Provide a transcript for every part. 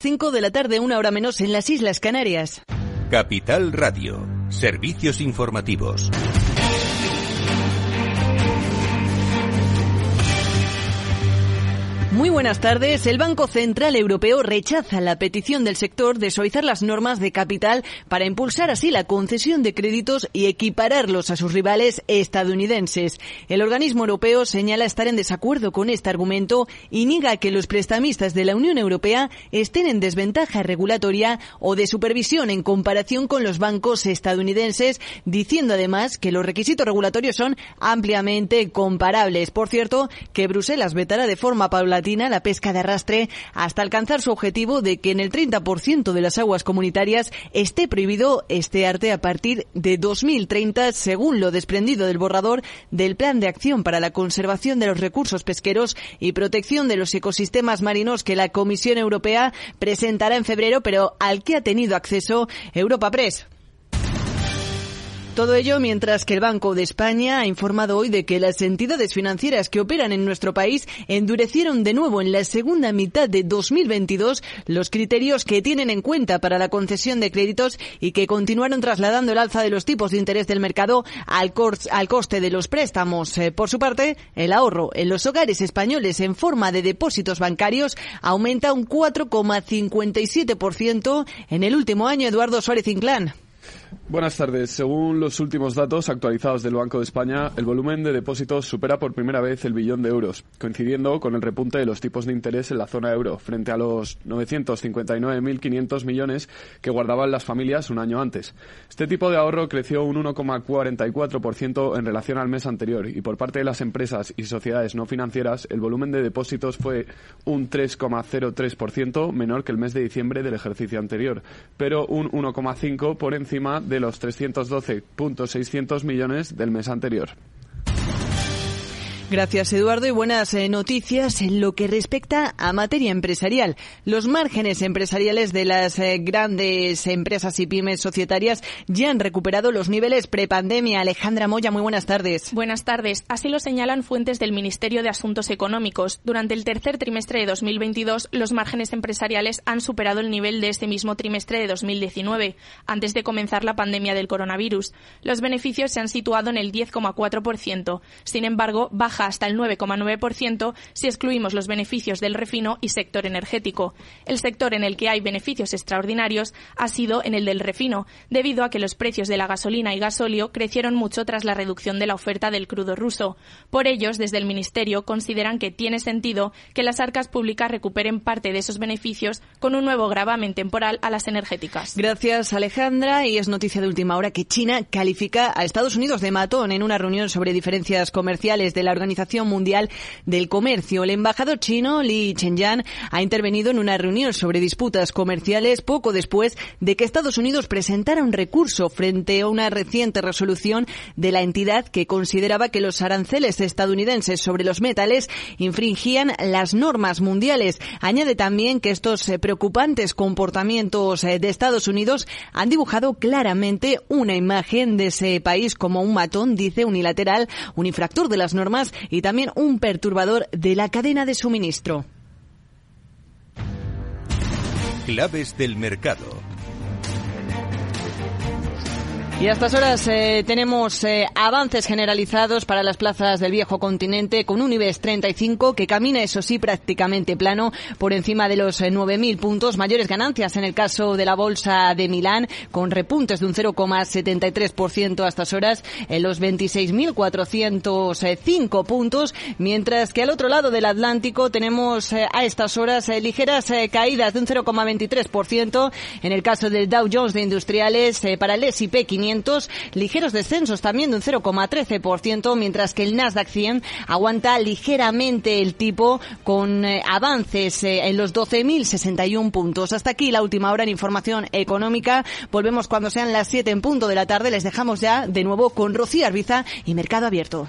5 de la tarde, una hora menos en las Islas Canarias. Capital Radio, servicios informativos. Muy buenas tardes. El Banco Central Europeo rechaza la petición del sector de suavizar las normas de capital para impulsar así la concesión de créditos y equipararlos a sus rivales estadounidenses. El organismo europeo señala estar en desacuerdo con este argumento y niega que los prestamistas de la Unión Europea estén en desventaja regulatoria o de supervisión en comparación con los bancos estadounidenses, diciendo además que los requisitos regulatorios son ampliamente comparables. Por cierto, que Bruselas vetará de forma paulatina la pesca de arrastre hasta alcanzar su objetivo de que en el 30% de las aguas comunitarias esté prohibido este arte a partir de 2030, según lo desprendido del borrador del Plan de Acción para la Conservación de los Recursos Pesqueros y Protección de los Ecosistemas Marinos que la Comisión Europea presentará en febrero, pero al que ha tenido acceso Europa Press. Todo ello mientras que el Banco de España ha informado hoy de que las entidades financieras que operan en nuestro país endurecieron de nuevo en la segunda mitad de 2022 los criterios que tienen en cuenta para la concesión de créditos y que continuaron trasladando el alza de los tipos de interés del mercado al, coste de los préstamos. Eh, por su parte, el ahorro en los hogares españoles en forma de depósitos bancarios aumenta un 4,57% en el último año. Eduardo Suárez Inclán. Buenas tardes. Según los últimos datos actualizados del Banco de España, el volumen de depósitos supera por primera vez el billón de euros, coincidiendo con el repunte de los tipos de interés en la zona euro, frente a los 959.500 millones que guardaban las familias un año antes. Este tipo de ahorro creció un 1,44% en relación al mes anterior y por parte de las empresas y sociedades no financieras, el volumen de depósitos fue un 3,03% menor que el mes de diciembre del ejercicio anterior, pero un 1,5% por encima de los 312.600 millones del mes anterior. Gracias, Eduardo. Y buenas eh, noticias en lo que respecta a materia empresarial. Los márgenes empresariales de las eh, grandes empresas y pymes societarias ya han recuperado los niveles prepandemia. Alejandra Moya, muy buenas tardes. Buenas tardes. Así lo señalan fuentes del Ministerio de Asuntos Económicos. Durante el tercer trimestre de 2022, los márgenes empresariales han superado el nivel de este mismo trimestre de 2019, antes de comenzar la pandemia del coronavirus. Los beneficios se han situado en el 10,4%. Sin embargo, baja hasta el 9,9% si excluimos los beneficios del refino y sector energético. El sector en el que hay beneficios extraordinarios ha sido en el del refino, debido a que los precios de la gasolina y gasóleo crecieron mucho tras la reducción de la oferta del crudo ruso. Por ellos, desde el Ministerio consideran que tiene sentido que las arcas públicas recuperen parte de esos beneficios con un nuevo gravamen temporal a las energéticas. Gracias, Alejandra. Y es noticia de última hora que China califica a Estados Unidos de matón en una reunión sobre diferencias comerciales de la organización Organización Mundial del Comercio. El embajador chino Li Chenyan ha intervenido en una reunión sobre disputas comerciales poco después de que Estados Unidos presentara un recurso frente a una reciente resolución de la entidad que consideraba que los aranceles estadounidenses sobre los metales infringían las normas mundiales. Añade también que estos eh, preocupantes comportamientos eh, de Estados Unidos han dibujado claramente una imagen de ese país como un matón, dice, unilateral, un infractor de las normas y también un perturbador de la cadena de suministro. Claves del mercado. Y a estas horas eh, tenemos eh, avances generalizados para las plazas del viejo continente con un IBEX 35 que camina, eso sí, prácticamente plano por encima de los 9.000 eh, puntos. Mayores ganancias en el caso de la bolsa de Milán con repuntes de un 0,73% a estas horas en los 26.405 puntos. Mientras que al otro lado del Atlántico tenemos a estas horas ligeras caídas de un 0,23% en el caso del Dow Jones de Industriales para el S&P 500 ligeros descensos también de un 0,13%, mientras que el Nasdaq 100 aguanta ligeramente el tipo con eh, avances eh, en los 12.061 puntos. Hasta aquí la última hora en información económica. Volvemos cuando sean las 7 en punto de la tarde. Les dejamos ya de nuevo con Rocío Arbiza y Mercado Abierto.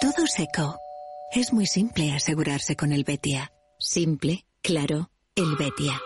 Todo seco. Es muy simple asegurarse con el Betia. Simple, claro, el Betia.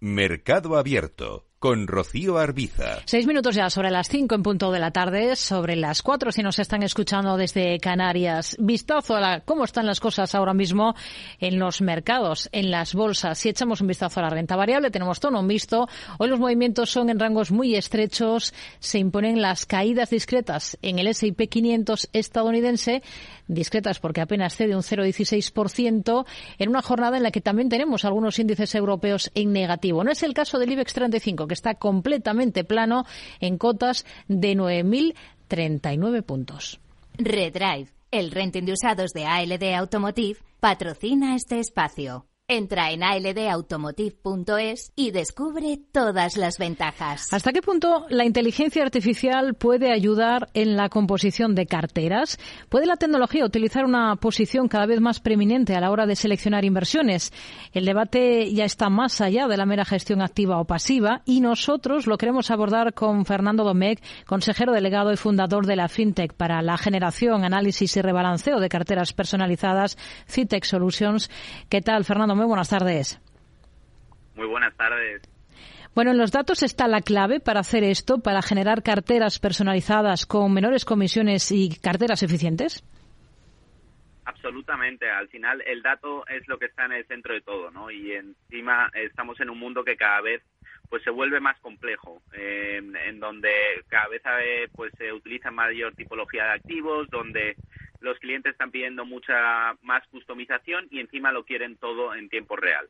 Mercado Abierto con Rocío Arbiza. Seis minutos ya sobre las cinco en punto de la tarde, sobre las cuatro si nos están escuchando desde Canarias. Vistazo a la, cómo están las cosas ahora mismo en los mercados, en las bolsas. Si echamos un vistazo a la renta variable, tenemos tono visto. Hoy los movimientos son en rangos muy estrechos. Se imponen las caídas discretas en el S&P 500 estadounidense discretas porque apenas cede un 0,16% en una jornada en la que también tenemos algunos índices europeos en negativo. No es el caso del IBEX 35, que está completamente plano en cotas de 9.039 puntos. Redrive, el renting de usados de ALD Automotive, patrocina este espacio. Entra en aldautomotive.es y descubre todas las ventajas. ¿Hasta qué punto la inteligencia artificial puede ayudar en la composición de carteras? ¿Puede la tecnología utilizar una posición cada vez más preeminente a la hora de seleccionar inversiones? El debate ya está más allá de la mera gestión activa o pasiva y nosotros lo queremos abordar con Fernando Domecq, consejero delegado y fundador de la FinTech para la generación, análisis y rebalanceo de carteras personalizadas, FinTech Solutions. ¿Qué tal, Fernando? Muy buenas tardes. Muy buenas tardes. Bueno, en los datos está la clave para hacer esto, para generar carteras personalizadas con menores comisiones y carteras eficientes. Absolutamente. Al final, el dato es lo que está en el centro de todo, ¿no? Y encima estamos en un mundo que cada vez pues se vuelve más complejo, en donde cada vez pues se utiliza mayor tipología de activos, donde los clientes están pidiendo mucha más customización y encima lo quieren todo en tiempo real.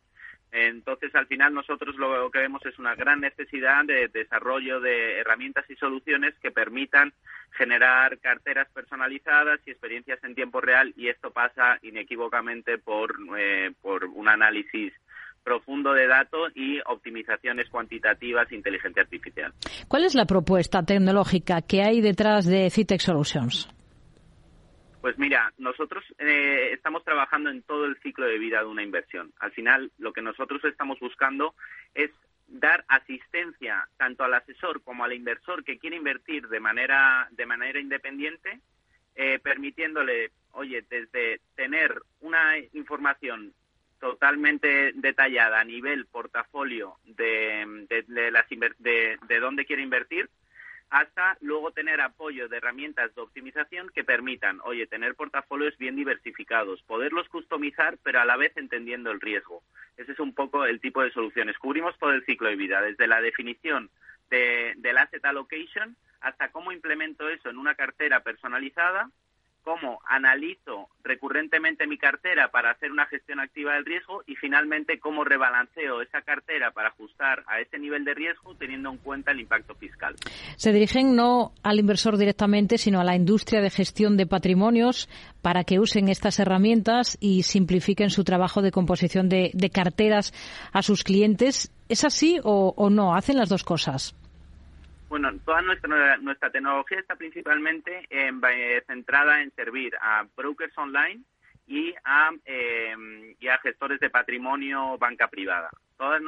Entonces, al final, nosotros lo que vemos es una gran necesidad de desarrollo de herramientas y soluciones que permitan generar carteras personalizadas y experiencias en tiempo real y esto pasa inequívocamente por, eh, un análisis profundo de datos y optimizaciones cuantitativas de inteligencia artificial. ¿Cuál es la propuesta tecnológica que hay detrás de Citec Solutions? Pues mira, nosotros eh, estamos trabajando en todo el ciclo de vida de una inversión. Al final, lo que nosotros estamos buscando es dar asistencia tanto al asesor como al inversor que quiere invertir de manera de manera independiente, eh, permitiéndole, oye, desde tener una información totalmente detallada a nivel portafolio de, de, las de, de dónde quiere invertir, hasta luego tener apoyo de herramientas de optimización que permitan, oye, tener portafolios bien diversificados, poderlos customizar, pero a la vez entendiendo el riesgo. Ese es un poco el tipo de soluciones. Cubrimos todo el ciclo de vida, desde la definición de, del asset allocation hasta cómo implemento eso en una cartera personalizada, cómo analizo recurrentemente mi cartera para hacer una gestión activa del riesgo y finalmente cómo rebalanceo esa cartera para ajustar a ese nivel de riesgo teniendo en cuenta el impacto fiscal. Se dirigen no al inversor directamente, sino a la industria de gestión de patrimonios para que usen estas herramientas y simplifiquen su trabajo de composición de, carteras a sus clientes. ¿Es así o no? ¿Hacen las dos cosas? Bueno, toda nuestra, nuestra tecnología está principalmente eh, centrada en servir a brokers online y a, em, y a gestores de patrimonio banca privada. Todas,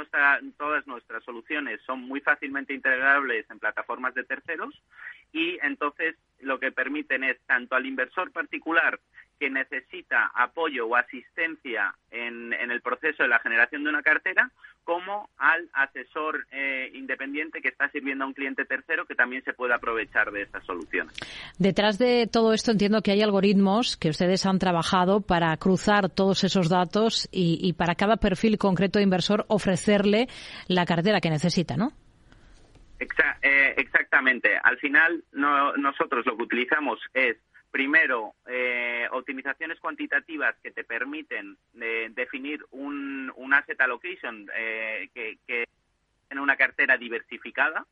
todas nuestras soluciones son muy fácilmente integrables en plataformas de terceros y entonces lo que permiten es tanto al inversor particular que necesita apoyo o asistencia en, el proceso de la generación de una cartera, como al asesor eh, independiente que está sirviendo a un cliente tercero que también se puede aprovechar de estas soluciones. Detrás de todo esto entiendo que hay algoritmos que ustedes han trabajado para cruzar todos esos datos y, para cada perfil concreto de inversor ofrecerle la cartera que necesita, ¿no? Eh, exactamente. Al final nosotros lo que utilizamos es primero, eh, optimizaciones cuantitativas que te permiten eh, definir un, asset allocation eh, que, que tiene una cartera diversificada.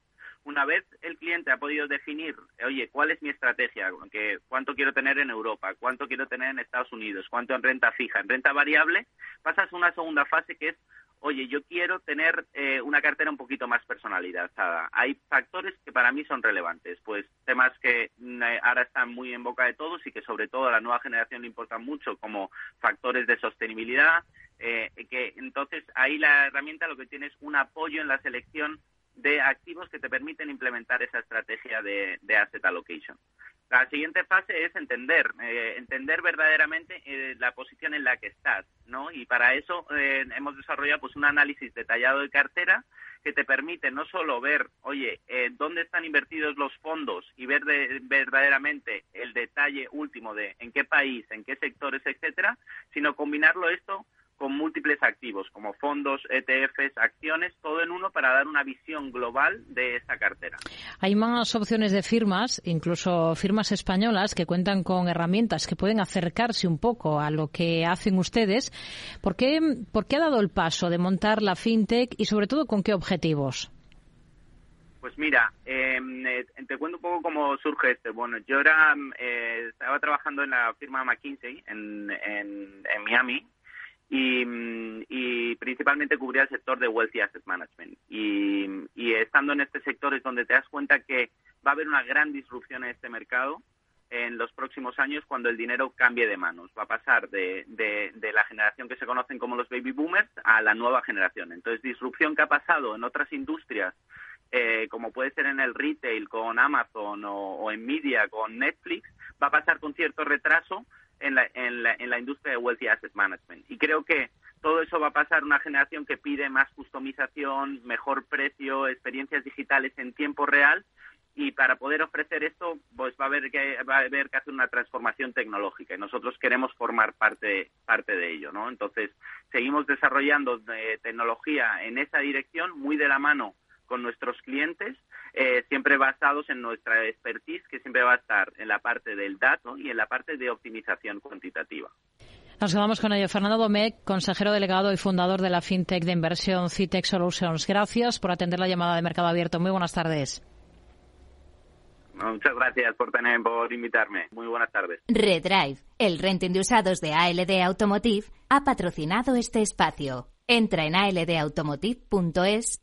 Una vez el cliente ha podido definir, oye, ¿cuál es mi estrategia? Que, ¿Cuánto quiero tener en Europa? ¿Cuánto quiero tener en Estados Unidos? ¿Cuánto en renta fija? En renta variable, pasas a una segunda fase que es oye, yo quiero tener eh, una cartera un poquito más personalizada. Hay factores que para mí son relevantes, pues temas que mm, eh, ahora están muy en boca de todos y que sobre todo a la nueva generación le importan mucho, como factores de sostenibilidad, eh, que entonces ahí la herramienta lo que tiene es un apoyo en la selección de activos que te permiten implementar esa estrategia de, asset allocation. La siguiente fase es entender, eh, entender verdaderamente eh, la posición en la que estás, ¿no? Y para eso eh, hemos desarrollado pues un análisis detallado de cartera que te permite no solo ver, oye, dónde están invertidos los fondos y ver verdaderamente el detalle último de en qué país, en qué sectores, etcétera, sino combinarlo esto con múltiples activos como fondos, ETFs, acciones, todo en uno para dar una visión global de esta cartera. Hay más opciones de firmas, incluso firmas españolas que cuentan con herramientas que pueden acercarse un poco a lo que hacen ustedes. ¿Por qué, por qué ha dado el paso de montar la fintech y sobre todo con qué objetivos? Pues mira, em, eh, te cuento un poco cómo surge este. Bueno, yo era, eh, estaba trabajando en la firma McKinsey en, en, en Miami y, y, principalmente cubría el sector de Wealthy Asset Management. Y, y, estando en este sector es donde te das cuenta que va a haber una gran disrupción en este mercado en los próximos años cuando el dinero cambie de manos. Va a pasar de, de, la generación que se conocen como los baby boomers a la nueva generación. Entonces, disrupción que ha pasado en otras industrias eh, como puede ser en el retail con Amazon o, en media con Netflix, va a pasar con cierto retraso en la, en la, industria de Wealthy Asset Management. Y creo que todo eso va a pasar una generación que pide más customización, mejor precio, experiencias digitales en tiempo real y para poder ofrecer esto pues va a haber que va a haber que hacer una transformación tecnológica y nosotros queremos formar parte parte de ello no entonces seguimos desarrollando eh, tecnología en esa dirección muy de la mano con nuestros clientes, eh, siempre basados en nuestra expertise, que siempre va a estar en la parte del dato y en la parte de optimización cuantitativa. Nos quedamos con ello. Fernando Domecq, consejero delegado y fundador de la fintech de inversión Citec Solutions. Gracias por atender la llamada de Mercado Abierto. Muy buenas tardes. Muchas gracias por, tener, por invitarme. Muy buenas tardes. Redrive, el renting de usados de ALD Automotive, ha patrocinado este espacio. Entra en aldautomotive.es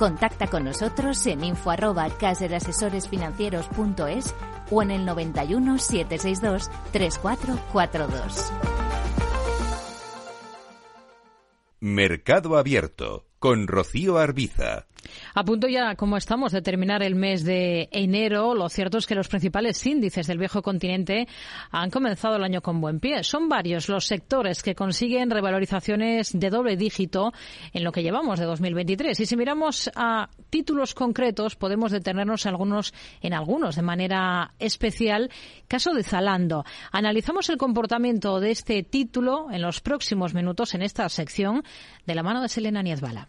Contacta con nosotros en info arroba caserasesoresfinancieros.es o en el 91 762 3442. Mercado Abierto con Rocío Arbiza. A punto ya, como estamos, de terminar el mes de enero, lo cierto es que los principales índices del viejo continente han comenzado el año con buen pie. Son varios los sectores que consiguen revalorizaciones de doble dígito en lo que llevamos de 2023. Y si miramos a títulos concretos, podemos detenernos en algunos, en algunos de manera especial. Caso de Zalando. Analizamos el comportamiento de este título en los próximos minutos en esta sección de la mano de Selena Niezbala.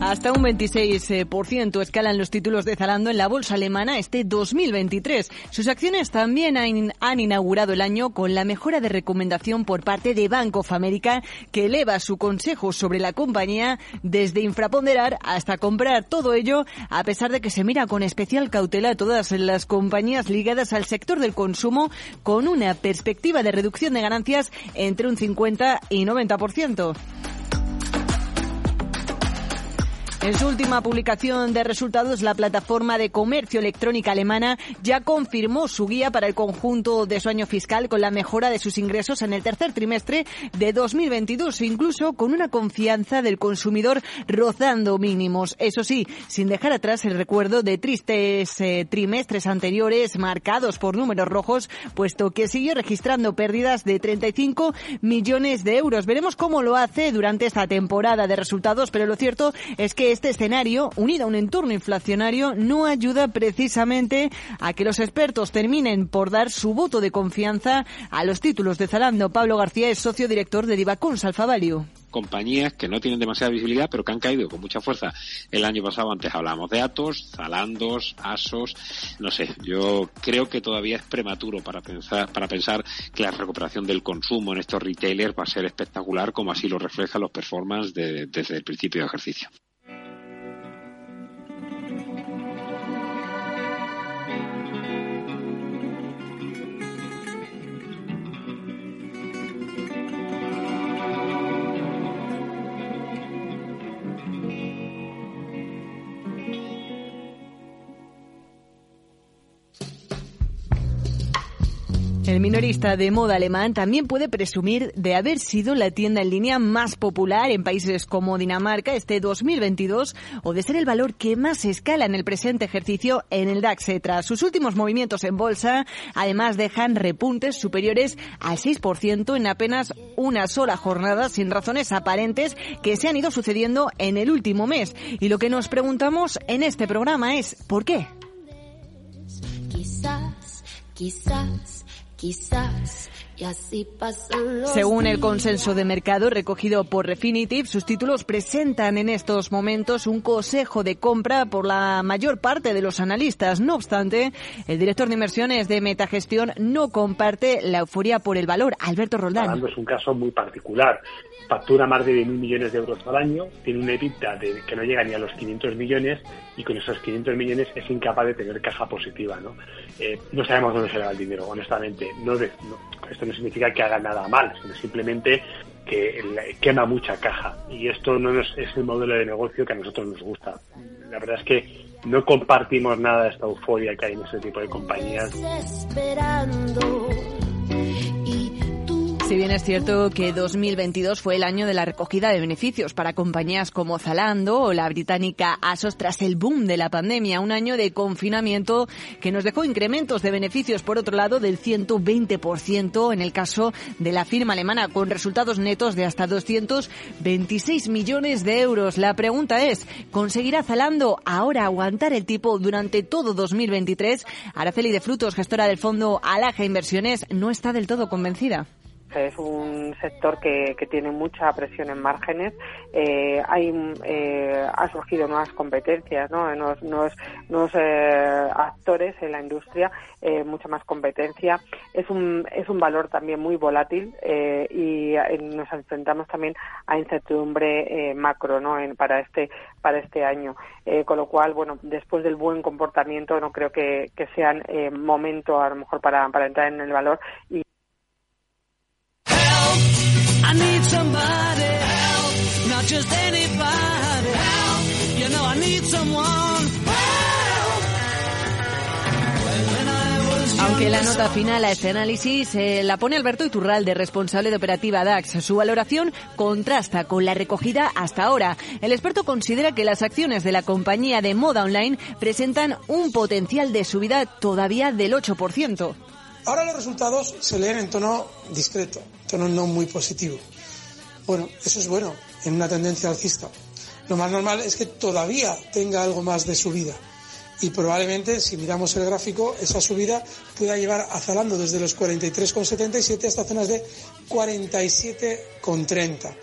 Hasta un 26% escalan los títulos de Zalando en la bolsa alemana este 2023. Sus acciones también han, inaugurado el año con la mejora de recomendación por parte de Bank of America, que eleva su consejo sobre la compañía desde infraponderar hasta comprar todo ello, a pesar de que se mira con especial cautela a todas las compañías ligadas al sector del consumo, con una perspectiva de reducción de ganancias entre un 50 y 90%. En su última publicación de resultados, la plataforma de comercio electrónica alemana ya confirmó su guía para el conjunto de su año fiscal con la mejora de sus ingresos en el tercer trimestre de 2022, incluso con una confianza del consumidor rozando mínimos. Eso sí, sin dejar atrás el recuerdo de tristes eh, trimestres anteriores marcados por números rojos, puesto que siguió registrando pérdidas de 35 millones de euros. Veremos cómo lo hace durante esta temporada de resultados, pero lo cierto es que este escenario, unido a un entorno inflacionario, no ayuda precisamente a que los expertos terminen por dar su voto de confianza a los títulos de Zalando. Pablo García es socio director de Divacons Alfa compañías que no tienen demasiada visibilidad, pero que han caído con mucha fuerza el año pasado. Antes hablábamos de Atos, Zalandos, Asos, no sé. Yo creo que todavía es prematuro para pensar, para pensar que la recuperación del consumo en estos retailers va a ser espectacular, como así lo reflejan los performances desde el principio de ejercicio. Thank you. El minorista de moda alemán también puede presumir de haber sido la tienda en línea más popular en países como Dinamarca este 2022 o de ser el valor que más escala en el presente ejercicio en el DAX. Tras sus últimos movimientos en bolsa, además dejan repuntes superiores al 6% en apenas una sola jornada sin razones aparentes que se han ido sucediendo en el último mes. Y lo que nos preguntamos en este programa es ¿por qué? Quizás. Y así Según el consenso de mercado recogido por Refinitiv, sus títulos presentan en estos momentos un consejo de compra por la mayor parte de los analistas. No obstante, el director de inversiones de Metagestión no comparte la euforia por el valor. Alberto Roldán. Es un caso muy particular factura más de 10.000 millones de euros al año, tiene una EBITDA de, que no llega ni a los 500 millones y con esos 500 millones es incapaz de tener caja positiva. No, eh, no sabemos dónde se le va el dinero, honestamente. No, esto no significa que haga nada mal, sino simplemente que quema mucha caja y esto no es, es el modelo de negocio que a nosotros nos gusta. La verdad es que no compartimos nada de esta euforia que hay en ese tipo de compañías. Si bien es cierto que 2022 fue el año de la recogida de beneficios para compañías como Zalando o la británica Asos tras el boom de la pandemia, un año de confinamiento que nos dejó incrementos de beneficios por otro lado del 120% en el caso de la firma alemana con resultados netos de hasta 226 millones de euros. La pregunta es, ¿conseguirá Zalando ahora aguantar el tipo durante todo 2023? Araceli de Frutos, gestora del fondo Alaja Inversiones, no está del todo convencida. Es un sector que, que tiene mucha presión en márgenes. Eh, hay, eh, ha surgido nuevas competencias, ¿no? nuevos, nuevos, eh, actores en la industria, eh, mucha más competencia. Es un, es un valor también muy volátil eh, y nos enfrentamos también a incertidumbre macro ¿no? En, para, este, para este año. con lo cual, bueno, después del buen comportamiento, no creo que, que sean momento a lo mejor para, para entrar en el valor y I need somebody help, not just anybody help. You know I need someone Aunque la nota final a este análisis eh, la pone Alberto Iturralde, responsable de operativa DAX. Su valoración contrasta con la recogida hasta ahora. El experto considera que las acciones de la compañía de moda online presentan un potencial de subida todavía del 8%. Ahora los resultados se leen en tono discreto, tono no muy positivo. Bueno, eso es bueno en una tendencia alcista. Lo más normal es que todavía tenga algo más de subida. Y probablemente, si miramos el gráfico, esa subida pueda llevar a Zalando desde los 43,77 hasta zonas de 47,30.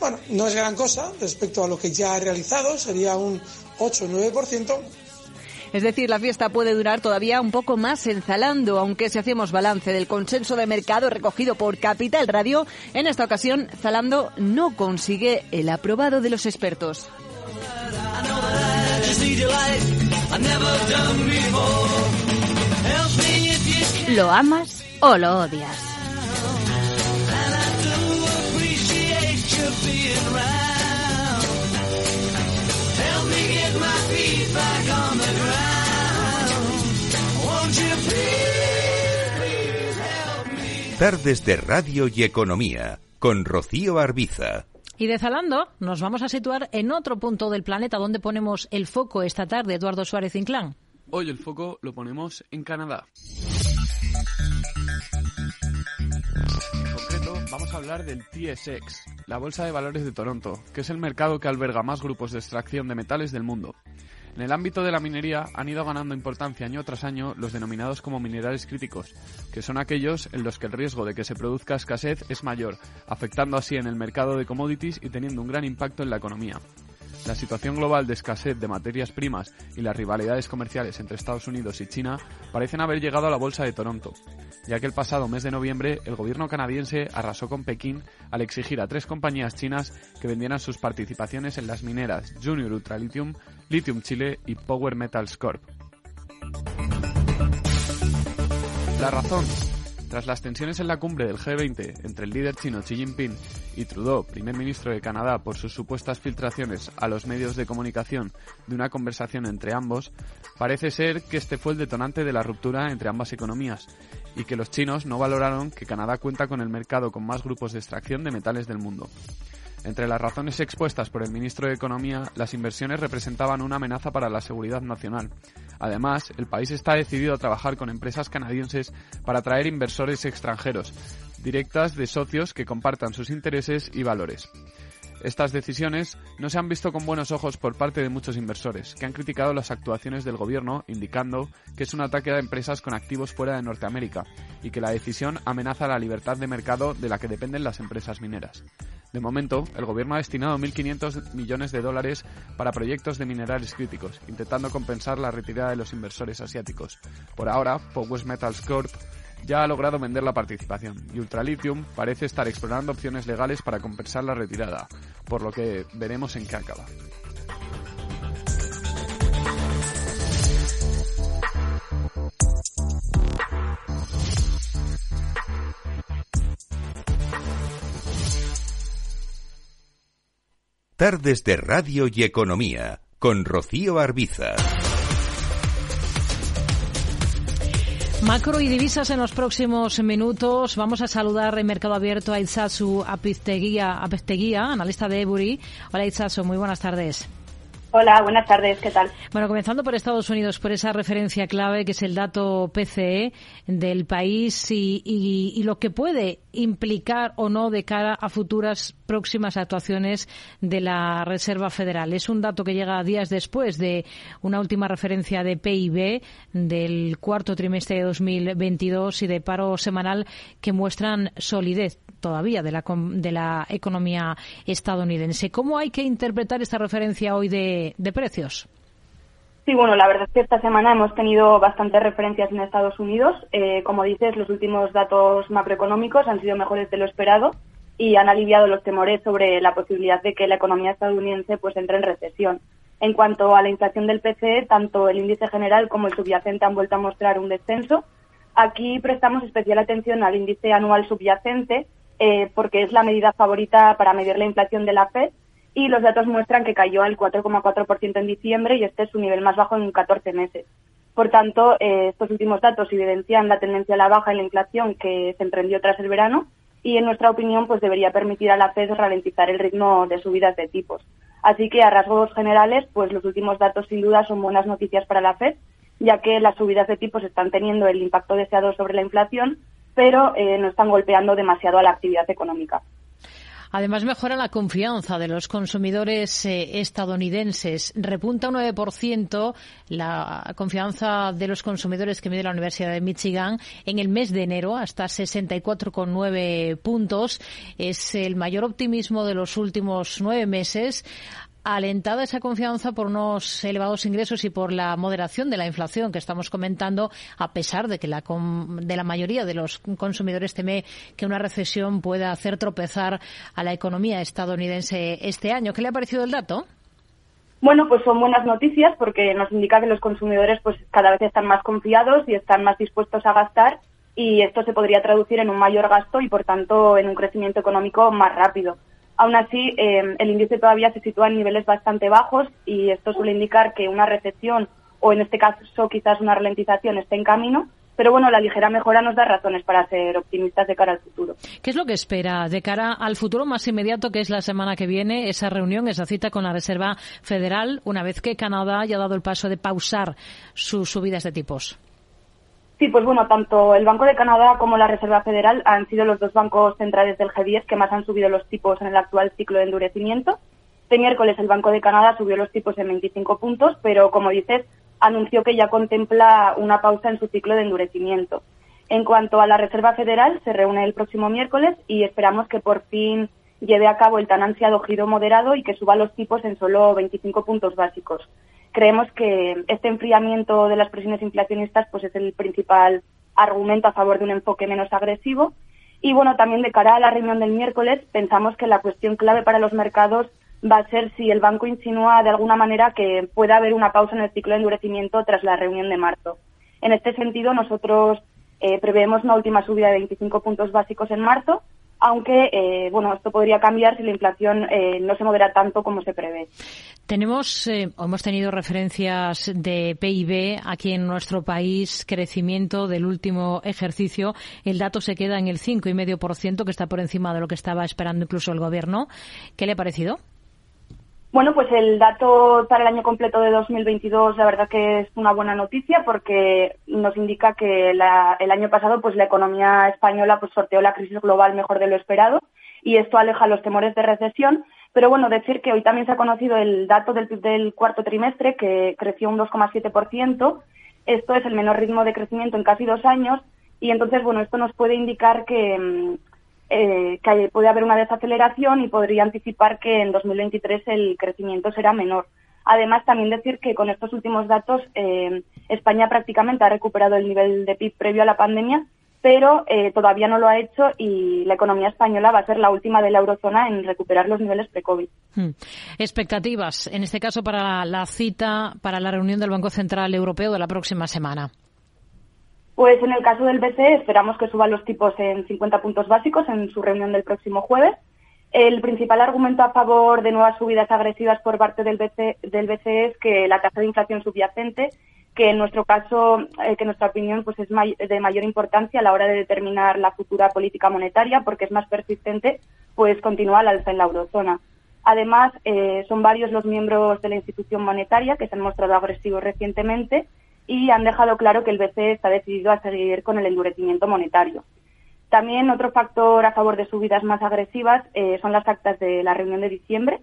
Bueno, no es gran cosa respecto a lo que ya ha realizado, sería un 8 o 9%. Es decir, la fiesta puede durar todavía un poco más en Zalando, aunque si hacemos balance del consenso de mercado recogido por Capital Radio, en esta ocasión Zalando no consigue el aprobado de los expertos. ¿Lo amas o lo odias? Tardes de Radio y Economía con Rocío Arbiza. Y de Zalando nos vamos a situar en otro punto del planeta donde ponemos el foco esta tarde, Eduardo Suárez Inclán. Hoy el foco lo ponemos en Canadá. Vamos a hablar del TSX, la Bolsa de Valores de Toronto, que es el mercado que alberga más grupos de extracción de metales del mundo. En el ámbito de la minería han ido ganando importancia año tras año los denominados como minerales críticos, que son aquellos en los que el riesgo de que se produzca escasez es mayor, afectando así en el mercado de commodities y teniendo un gran impacto en la economía. La situación global de escasez de materias primas y las rivalidades comerciales entre Estados Unidos y China parecen haber llegado a la Bolsa de Toronto, ya que el pasado mes de noviembre el gobierno canadiense arrasó con Pekín al exigir a tres compañías chinas que vendieran sus participaciones en las mineras Junior Ultralithium, Lithium Chile y Power Metals Corp. La razón tras las tensiones en la cumbre del G20 entre el líder chino Xi Jinping y Trudeau, primer ministro de Canadá, por sus supuestas filtraciones a los medios de comunicación de una conversación entre ambos, parece ser que este fue el detonante de la ruptura entre ambas economías y que los chinos no valoraron que Canadá cuenta con el mercado con más grupos de extracción de metales del mundo. Entre las razones expuestas por el ministro de Economía, las inversiones representaban una amenaza para la seguridad nacional. Además, el país está decidido a trabajar con empresas canadienses para atraer inversores extranjeros, directas de socios que compartan sus intereses y valores. Estas decisiones no se han visto con buenos ojos por parte de muchos inversores, que han criticado las actuaciones del gobierno, indicando que es un ataque a empresas con activos fuera de Norteamérica y que la decisión amenaza la libertad de mercado de la que dependen las empresas mineras. De momento, el gobierno ha destinado 1.500 millones de dólares para proyectos de minerales críticos, intentando compensar la retirada de los inversores asiáticos. Por ahora, Powers Metals Corp ya ha logrado vender la participación y Ultralithium parece estar explorando opciones legales para compensar la retirada, por lo que veremos en qué acaba. Tardes de Radio y Economía con Rocío Arbiza. Macro y divisas en los próximos minutos. Vamos a saludar en Mercado Abierto a Itzazu Apizteguía, analista de Ebury. Hola Itzazu, muy buenas tardes. Hola, buenas tardes, ¿qué tal? Bueno, comenzando por Estados Unidos, por esa referencia clave que es el dato PCE del país y, y, lo que puede implicar o no de cara a futuras próximas actuaciones de la Reserva Federal. Es un dato que llega días después de una última referencia de PIB del cuarto trimestre de 2022 y de paro semanal que muestran solidez todavía de la, de la economía estadounidense. ¿Cómo hay que interpretar esta referencia hoy de, precios? Sí, bueno, la verdad es que esta semana hemos tenido bastantes referencias en Estados Unidos. Eh, como dices, los últimos datos macroeconómicos han sido mejores de lo esperado y han aliviado los temores sobre la posibilidad de que la economía estadounidense pues entre en recesión. En cuanto a la inflación del PCE, tanto el índice general como el subyacente han vuelto a mostrar un descenso. Aquí prestamos especial atención al índice anual subyacente, eh, porque es la medida favorita para medir la inflación de la FED y los datos muestran que cayó al 4,4% en diciembre y este es su nivel más bajo en 14 meses. Por tanto, eh, estos últimos datos evidencian la tendencia a la baja en la inflación que se emprendió tras el verano y, en nuestra opinión, pues debería permitir a la Fed ralentizar el ritmo de subidas de tipos. Así que, a rasgos generales, pues los últimos datos sin duda son buenas noticias para la Fed, ya que las subidas de tipos están teniendo el impacto deseado sobre la inflación, pero eh, no están golpeando demasiado a la actividad económica. Además, mejora la confianza de los consumidores eh, estadounidenses. Repunta un 9% la confianza de los consumidores que mide la Universidad de Michigan en el mes de enero hasta 64,9 puntos. Es el mayor optimismo de los últimos nueve meses alentada esa confianza por unos elevados ingresos y por la moderación de la inflación que estamos comentando, a pesar de que la, de la mayoría de los consumidores teme que una recesión pueda hacer tropezar a la economía estadounidense este año. ¿Qué le ha parecido el dato? Bueno, pues son buenas noticias porque nos indica que los consumidores pues cada vez están más confiados y están más dispuestos a gastar y esto se podría traducir en un mayor gasto y por tanto en un crecimiento económico más rápido. Aún así, eh, el índice todavía se sitúa en niveles bastante bajos y esto suele indicar que una recesión o en este caso quizás una ralentización esté en camino. Pero bueno, la ligera mejora nos da razones para ser optimistas de cara al futuro. ¿Qué es lo que espera de cara al futuro más inmediato, que es la semana que viene, esa reunión, esa cita con la Reserva Federal, una vez que Canadá haya dado el paso de pausar sus subidas de tipos? Sí, pues bueno, tanto el Banco de Canadá como la Reserva Federal han sido los dos bancos centrales del G10 que más han subido los tipos en el actual ciclo de endurecimiento. Este miércoles el Banco de Canadá subió los tipos en 25 puntos, pero como dices, anunció que ya contempla una pausa en su ciclo de endurecimiento. En cuanto a la Reserva Federal, se reúne el próximo miércoles y esperamos que por fin lleve a cabo el tan ansiado giro moderado y que suba los tipos en solo 25 puntos básicos creemos que este enfriamiento de las presiones inflacionistas pues es el principal argumento a favor de un enfoque menos agresivo. Y bueno, también de cara a la reunión del miércoles, pensamos que la cuestión clave para los mercados va a ser si el banco insinúa de alguna manera que pueda haber una pausa en el ciclo de endurecimiento tras la reunión de marzo. En este sentido, nosotros eh, preveemos una última subida de 25 puntos básicos en marzo aunque eh, bueno esto podría cambiar si la inflación eh, no se modera tanto como se prevé. Tenemos eh, hemos tenido referencias de PIB aquí en nuestro país crecimiento del último ejercicio el dato se queda en el cinco y medio por ciento que está por encima de lo que estaba esperando incluso el gobierno. ¿Qué le ha parecido? Bueno, pues el dato para el año completo de 2022 la verdad que es una buena noticia porque nos indica que el año pasado pues la economía española pues sorteó la crisis global mejor de lo esperado y esto aleja los temores de recesión. Pero bueno, decir que hoy también se ha conocido el dato del del cuarto trimestre que creció un 2,7%. Esto es el menor ritmo de crecimiento en casi dos años y entonces bueno esto nos puede indicar que mm, eh, que puede haber una desaceleración y podría anticipar que en 2023 el crecimiento será menor. Además, también decir que con estos últimos datos eh, España prácticamente ha recuperado el nivel de PIB previo a la pandemia, pero eh, todavía no lo ha hecho y la economía española va a ser la última de la eurozona en recuperar los niveles pre-COVID. Hmm. Expectativas, en este caso, para la cita, para la reunión del Banco Central Europeo de la próxima semana. Pues en el caso del BCE esperamos que suban los tipos en 50 puntos básicos en su reunión del próximo jueves. El principal argumento a favor de nuevas subidas agresivas por parte del BCE, del BCE es que la tasa de inflación subyacente, que en nuestro caso, eh, que en nuestra opinión, pues es de mayor importancia a la hora de determinar la futura política monetaria, porque es más persistente, pues continúa al alza en la eurozona. Además, eh, son varios los miembros de la institución monetaria que se han mostrado agresivos recientemente y han dejado claro que el BCE está decidido a seguir con el endurecimiento monetario. También otro factor a favor de subidas más agresivas eh, son las actas de la reunión de diciembre,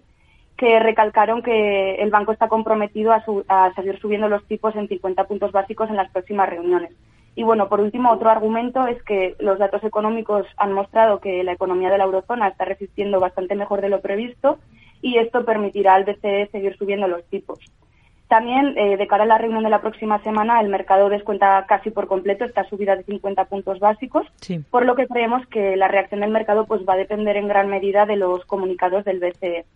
que recalcaron que el banco está comprometido a, a, seguir subiendo los tipos en 50 puntos básicos en las próximas reuniones. Y bueno, por último, otro argumento es que los datos económicos han mostrado que la economía de la eurozona está resistiendo bastante mejor de lo previsto y esto permitirá al BCE seguir subiendo los tipos. También, eh, de cara a la reunión de la próxima semana, el mercado descuenta casi por completo esta subida de 50 puntos básicos, por lo que creemos que la reacción del mercado pues, va a depender en gran medida de los comunicados del BCE.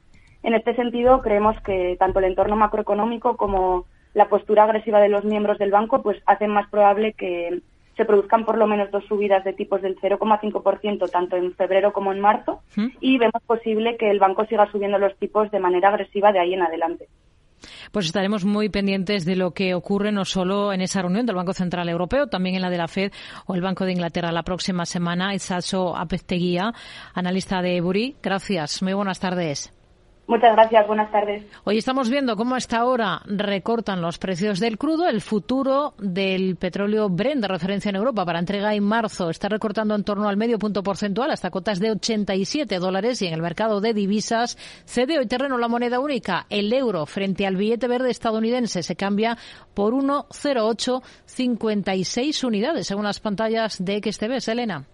En este sentido, creemos que tanto el entorno macroeconómico como la postura agresiva de los miembros del banco pues, hacen más probable que se produzcan por lo menos dos subidas de tipos del 0,5% tanto en febrero como en marzo y vemos posible que el banco siga subiendo los tipos de manera agresiva de ahí en adelante. Pues estaremos muy pendientes de lo que ocurre no solo en esa reunión del Banco Central Europeo, también en la de la FED o el Banco de Inglaterra la próxima semana. Isaso Apesteguía, analista de Eburi. Gracias. Muy buenas tardes. Muchas gracias, buenas tardes. Hoy estamos viendo cómo hasta ahora recortan los precios del crudo. El futuro del petróleo Brent de referencia en Europa para entrega en marzo está recortando en torno al medio punto porcentual hasta cotas de 87 dólares y en el mercado de divisas cede hoy terreno la moneda única. El euro frente al billete verde estadounidense se cambia por 1,0856 unidades según las pantallas de XTV. Selena.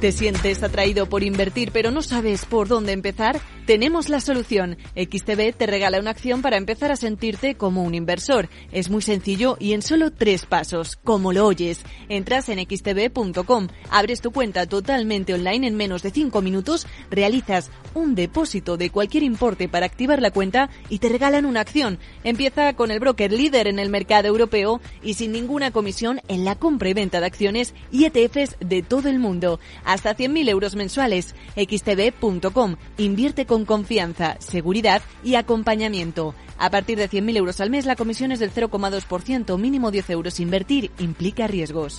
¿Te sientes atraído por invertir pero no sabes por dónde empezar? Tenemos la solución. XTB te regala una acción para empezar a sentirte como un inversor. Es muy sencillo y en solo tres pasos, como lo oyes. Entras en xtb.com, abres tu cuenta totalmente online en menos de cinco minutos, realizas un depósito de cualquier importe para activar la cuenta y te regalan una acción. Empieza con el broker líder en el mercado europeo y sin ninguna comisión en la compra y venta de acciones y ETFs de todo el mundo hasta 100.000 euros mensuales. xtb.com. Invierte con confianza, seguridad y acompañamiento. A partir de 100.000 euros al mes, la comisión es del 0,2%, mínimo 10 euros. Invertir implica riesgos.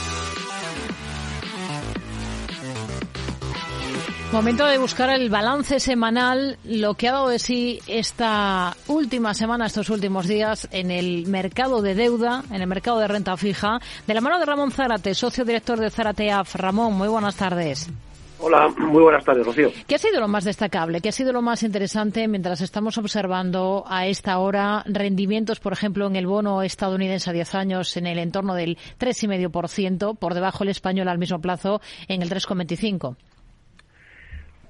Momento de buscar el balance semanal, lo que ha dado de sí esta última semana, estos últimos días, en el mercado de deuda, en el mercado de renta fija, de la mano de Ramón Zárate, socio director de Zárate AF. Ramón, muy buenas tardes. Hola, muy buenas tardes, Rocío. ¿Qué ha sido lo más destacable? ¿Qué ha sido lo más interesante mientras estamos observando a esta hora rendimientos, por ejemplo, en el bono estadounidense a 10 años en el entorno del 3,5%, por debajo el español al mismo plazo en el 3,25%?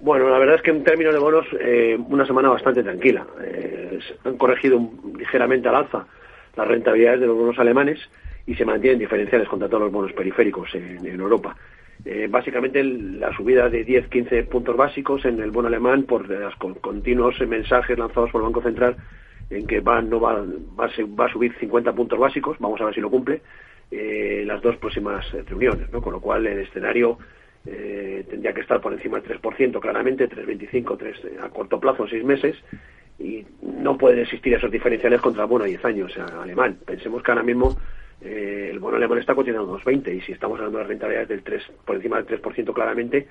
Bueno, la verdad es que en términos de bonos, eh, una semana bastante tranquila. Eh, han corregido ligeramente al alza las rentabilidades de los bonos alemanes y se mantienen diferenciales contra todos los bonos periféricos en, Europa. Eh, básicamente la subida de 10-15 puntos básicos en el bono alemán por los continuos mensajes lanzados por el Banco Central en que va, no va, va, a, subir 50 puntos básicos, vamos a ver si lo cumple, las dos próximas reuniones, ¿no? con lo cual el escenario eh, tendría que estar por encima del 3%, claramente, 3,25 3, eh, a corto plazo, seis meses, y no pueden existir esos diferenciales contra el bono a 10 años alemán. Pensemos que ahora mismo eh, el bono alemán está cotizando 2,20 y si estamos hablando de rentabilidades del 3, por encima del 3% claramente,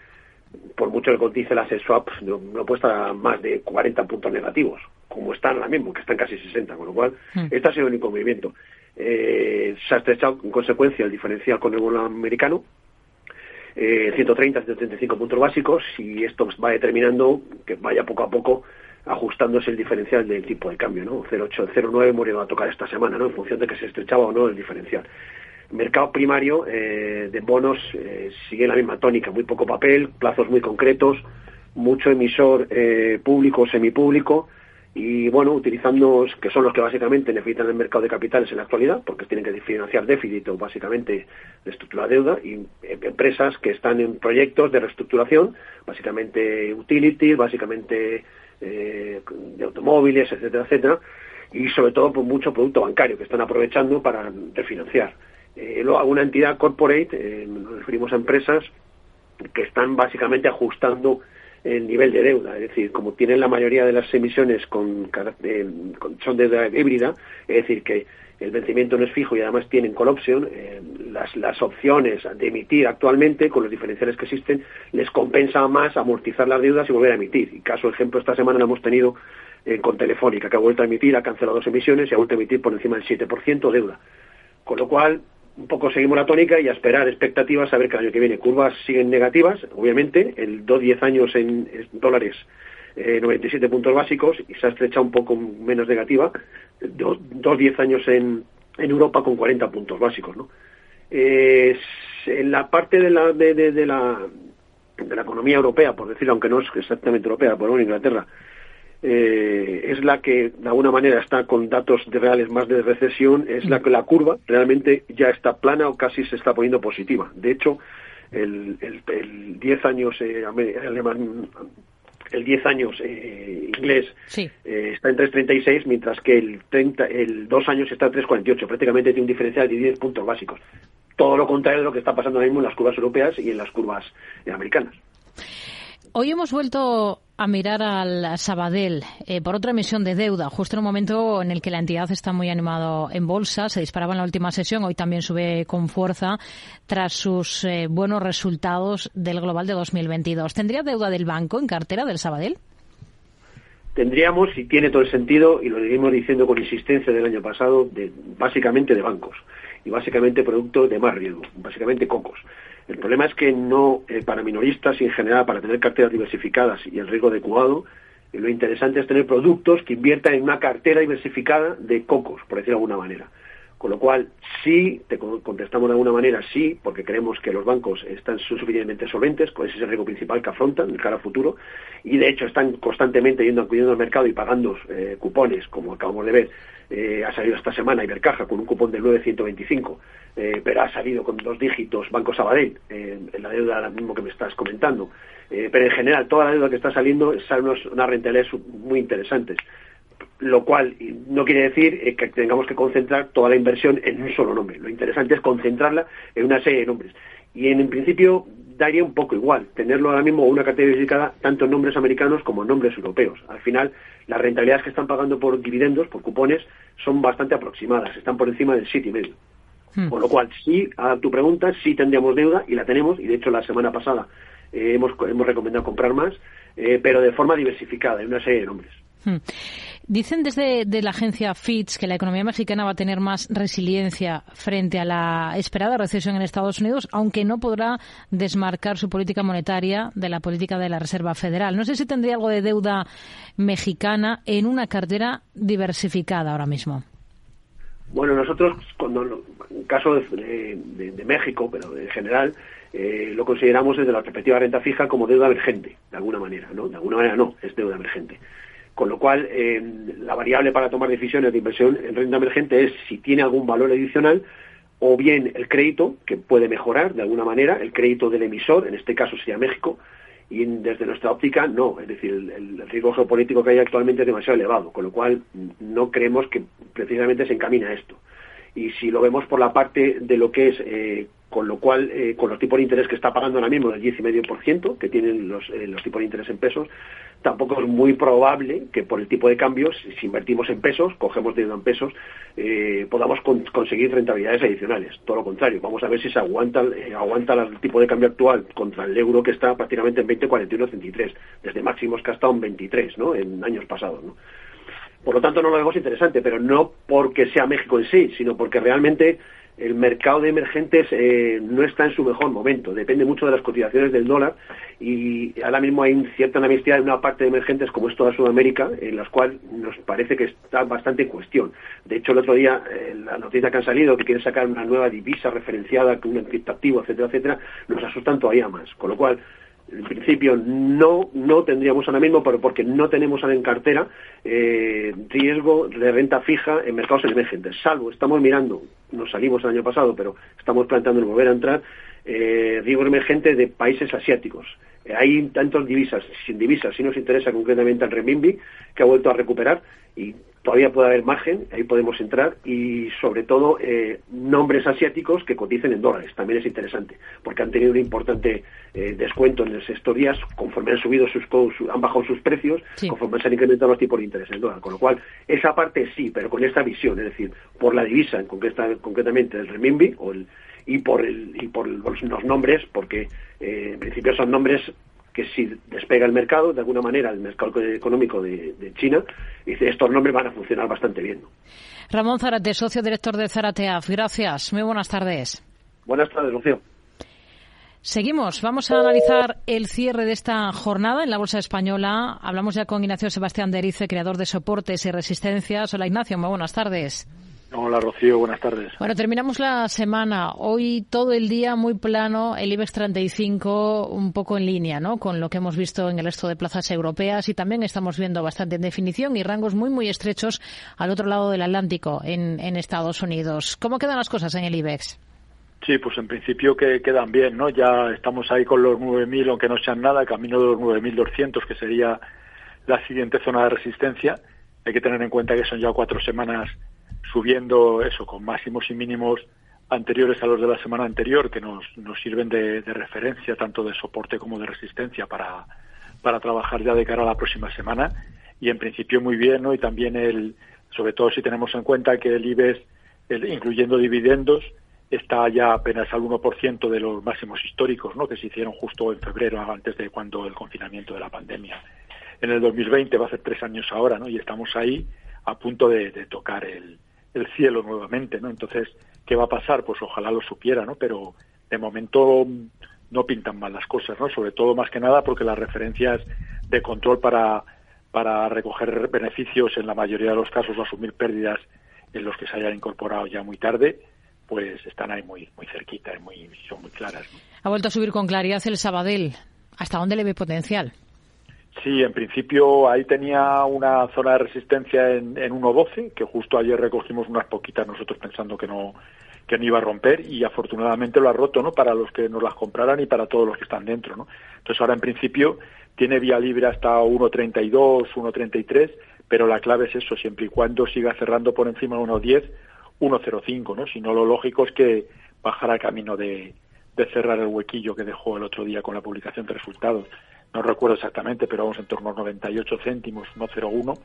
por mucho que cotice la swap no, no, puede estar a más de 40 puntos negativos, como están ahora mismo, que están casi 60, con lo cual hmm. este ha sido el único movimiento. se ha estrechado en consecuencia el diferencial con el bono americano, eh, 130, 135 puntos básicos y esto va determinando que vaya poco a poco ajustándose el diferencial del tipo de cambio, ¿no? 0,8, 0,9 murió a tocar esta semana, ¿no? En función de que se estrechaba o no el diferencial. Mercado primario eh, de bonos eh, sigue la misma tónica, muy poco papel, plazos muy concretos, mucho emisor eh, público o semipúblico, y bueno, utilizando, que son los que básicamente necesitan el mercado de capitales en la actualidad, porque tienen que financiar déficit o básicamente reestructurar deuda, y eh, empresas que están en proyectos de reestructuración, básicamente utilities, básicamente eh, de automóviles, etcétera, etcétera, y sobre todo por mucho producto bancario que están aprovechando para refinanciar. Eh, luego, alguna entidad corporate, eh, nos referimos a empresas que están básicamente ajustando el nivel de deuda. Es decir, como tienen la mayoría de las emisiones con, son de deuda híbrida, es decir, que el vencimiento no es fijo y además tienen call option, eh, las, las opciones de emitir actualmente, con los diferenciales que existen, les compensa más amortizar las deudas y volver a emitir. Y caso ejemplo, esta semana lo hemos tenido eh, con Telefónica, que ha vuelto a emitir, ha cancelado dos emisiones y ha vuelto a emitir por encima del 7% deuda. Con lo cual, un poco seguimos la tónica y a esperar expectativas a ver que el año que viene. Curvas siguen negativas, obviamente, el 2-10 años en dólares, 97 eh, puntos básicos y se ha estrechado un poco menos negativa, 2-10 años en, en Europa con 40 puntos básicos. ¿no? en la parte de la, de, de, la, de la economía europea, por decirlo, aunque no es exactamente europea, por ejemplo, Inglaterra, eh, es la que de alguna manera está con datos de reales más de recesión, es la que la curva realmente ya está plana o casi se está poniendo positiva. De hecho, el, el, 10 años eh, alemán el 10 años eh, inglés eh, está en 3.36, mientras que el, 30, el 2 años está en 3.48. Prácticamente tiene un diferencial de 10 puntos básicos. Todo lo contrario de lo que está pasando ahora mismo en las curvas europeas y en las curvas americanas. Hoy hemos vuelto a mirar al Sabadell eh, por otra emisión de deuda, justo en un momento en el que la entidad está muy animado en bolsa, se disparaba en la última sesión, hoy también sube con fuerza tras sus eh, buenos resultados del global de 2022. ¿Tendría deuda del banco en cartera del Sabadell? Tendríamos, y tiene todo el sentido, y lo seguimos diciendo con insistencia del año pasado, de, básicamente de bancos y básicamente producto de más riesgo, básicamente cocos. El problema es que no, eh, para minoristas y en general para tener carteras diversificadas y el riesgo adecuado, lo interesante es tener productos que inviertan en una cartera diversificada de cocos, por decirlo de alguna manera. Con lo cual, sí, te contestamos de alguna manera, sí, porque creemos que los bancos están suficientemente solventes, con ese es el riesgo principal que afrontan de cara futuro, y de hecho están constantemente yendo, acudiendo al mercado y pagando eh, cupones, como acabamos de ver, eh, ha salido esta semana Ibercaja con un cupón del 925, eh, pero ha salido con dos dígitos Banco Sabadell, eh, en la deuda ahora mismo que me estás comentando. pero en general, toda la deuda que está saliendo sale unas rentabilidades muy interesantes. Lo cual no quiere decir que tengamos que concentrar toda la inversión en un solo nombre. Lo interesante es concentrarla en una serie de nombres. Y en, en principio daría un poco igual tenerlo ahora mismo una cartera diversificada tanto en nombres americanos como en nombres europeos. Al final, las rentabilidades que están pagando por dividendos, por cupones, son bastante aproximadas, están por encima del 7,5. Hmm. Con lo cual, sí, a tu pregunta, sí tendríamos deuda y la tenemos, y de hecho la semana pasada eh, hemos, hemos recomendado comprar más, eh, pero de forma diversificada, en una serie de nombres. Hmm. Dicen desde la agencia Fitch que la economía mexicana va a tener más resiliencia frente a la esperada recesión en Estados Unidos, aunque no podrá desmarcar su política monetaria de la política de la Reserva Federal. No sé si tendría algo de deuda mexicana en una cartera diversificada ahora mismo. Bueno, nosotros, cuando en caso de, México, pero en general, eh, lo consideramos desde la perspectiva de renta fija como deuda emergente, de alguna manera, ¿no? De alguna manera no, es deuda emergente. Con lo cual, eh, la variable para tomar decisiones de inversión en renta emergente es si tiene algún valor adicional o bien el crédito, que puede mejorar de alguna manera, el crédito del emisor, en este caso sería México, y desde nuestra óptica no, es decir, el, riesgo geopolítico que hay actualmente es demasiado elevado, con lo cual no creemos que precisamente se encamina a esto. Y si lo vemos por la parte de lo que es eh, con lo cual, eh, con los tipos de interés que está pagando ahora mismo del 10,5% que tienen los, eh, los tipos de interés en pesos, tampoco es muy probable que por el tipo de cambio, si, invertimos en pesos, cogemos dinero en pesos, eh, podamos conseguir rentabilidades adicionales. Todo lo contrario, vamos a ver si se aguanta, aguanta el tipo de cambio actual contra el euro que está prácticamente en 20, 41, 33, desde máximos que ha estado en 23, ¿no? En años pasados, ¿no? Por lo tanto, no lo vemos interesante, pero no porque sea México en sí, sino porque realmente el mercado de emergentes eh, no está en su mejor momento. Depende mucho de las cotizaciones del dólar y ahora mismo hay cierta amnistía en una parte de emergentes como es toda Sudamérica, en las cuales nos parece que está bastante en cuestión. De hecho, el otro día, eh, la noticia que han salido, que quieren sacar una nueva divisa referenciada con un activo, etcétera, etcétera, nos asustan todavía más. Con lo cual, en principio no no tendríamos ahora mismo, pero porque no tenemos en cartera eh, riesgo de renta fija en mercados emergentes, salvo estamos mirando, nos salimos el año pasado, pero estamos planteando volver a entrar, eh, riesgo emergente de países asiáticos. Eh, hay tantos divisas, sin divisas, si nos interesa concretamente el renminbi, que ha vuelto a recuperar y todavía puede haber margen, ahí podemos entrar y sobre todo eh, nombres asiáticos que coticen en dólares, también es interesante, porque han tenido un importante eh, descuento en las historias conforme han subido sus, han bajado sus precios, conforme se han incrementado los tipos de interés en dólar, con lo cual esa parte sí, pero con esta visión, es decir, por la divisa, en concreta, concretamente el renminbi o el, y por el, y por los nombres, porque eh, en principio son nombres que si despega el mercado, de alguna manera, el mercado económico de, China, dice, estos nombres van a funcionar bastante bien. Ramón Zarate, socio director de Zarateaf. Gracias. Muy buenas tardes. Buenas tardes, Rocío. Seguimos. Vamos a analizar el cierre de esta jornada en la Bolsa Española. Hablamos ya con Ignacio Sebastián Derice, creador de Soportes y Resistencias. Hola, Ignacio. Muy buenas tardes. Hola Rocío, buenas tardes. Bueno, terminamos la semana. Hoy todo el día muy plano, el IBEX 35 un poco en línea, ¿no? Con lo que hemos visto en el resto de plazas europeas y también estamos viendo bastante en definición y rangos muy muy estrechos al otro lado del Atlántico, en, en Estados Unidos. ¿Cómo quedan las cosas en el IBEX? Sí, pues en principio que quedan bien, ¿no? Ya estamos ahí con los 9.000, aunque no sean nada, camino de los 9.200, que sería la siguiente zona de resistencia. Hay que tener en cuenta que son ya cuatro semanas subiendo eso con máximos y mínimos anteriores a los de la semana anterior que nos, nos sirven de, referencia tanto de soporte como de resistencia para, para trabajar ya de cara a la próxima semana y en principio muy bien ¿no? y también el sobre todo si tenemos en cuenta que el IBEX incluyendo dividendos está ya apenas al 1% de los máximos históricos ¿no? que se hicieron justo en febrero antes de cuando el confinamiento de la pandemia en el 2020 va a ser tres años ahora ¿no? y estamos ahí a punto de tocar el, el cielo nuevamente, ¿no? Entonces, ¿qué va a pasar? Pues ojalá lo supiera, ¿no? Pero de momento no pintan mal las cosas, ¿no? Sobre todo, más que nada, porque las referencias de control para, para recoger beneficios en la mayoría de los casos o asumir pérdidas en los que se hayan incorporado ya muy tarde, pues están ahí muy, muy cerquita muy, son muy claras. Ha vuelto a subir con claridad el Sabadell. ¿Hasta dónde le ve potencial? Sí, en principio ahí tenía una zona de resistencia en, en 1.12, que justo ayer recogimos unas poquitas nosotros pensando que no que no iba a romper y afortunadamente lo ha roto, ¿no? Para los que nos las compraran y para todos los que están dentro, ¿no? Entonces ahora en principio tiene vía libre hasta 1.32, 1.33, pero la clave es eso, siempre y cuando siga cerrando por encima de 1.10, 1.05, ¿no? Si no, lo lógico es que bajara camino de cerrar el huequillo que dejó el otro día con la publicación de resultados no recuerdo exactamente, pero vamos en torno a 98 céntimos, 1,01,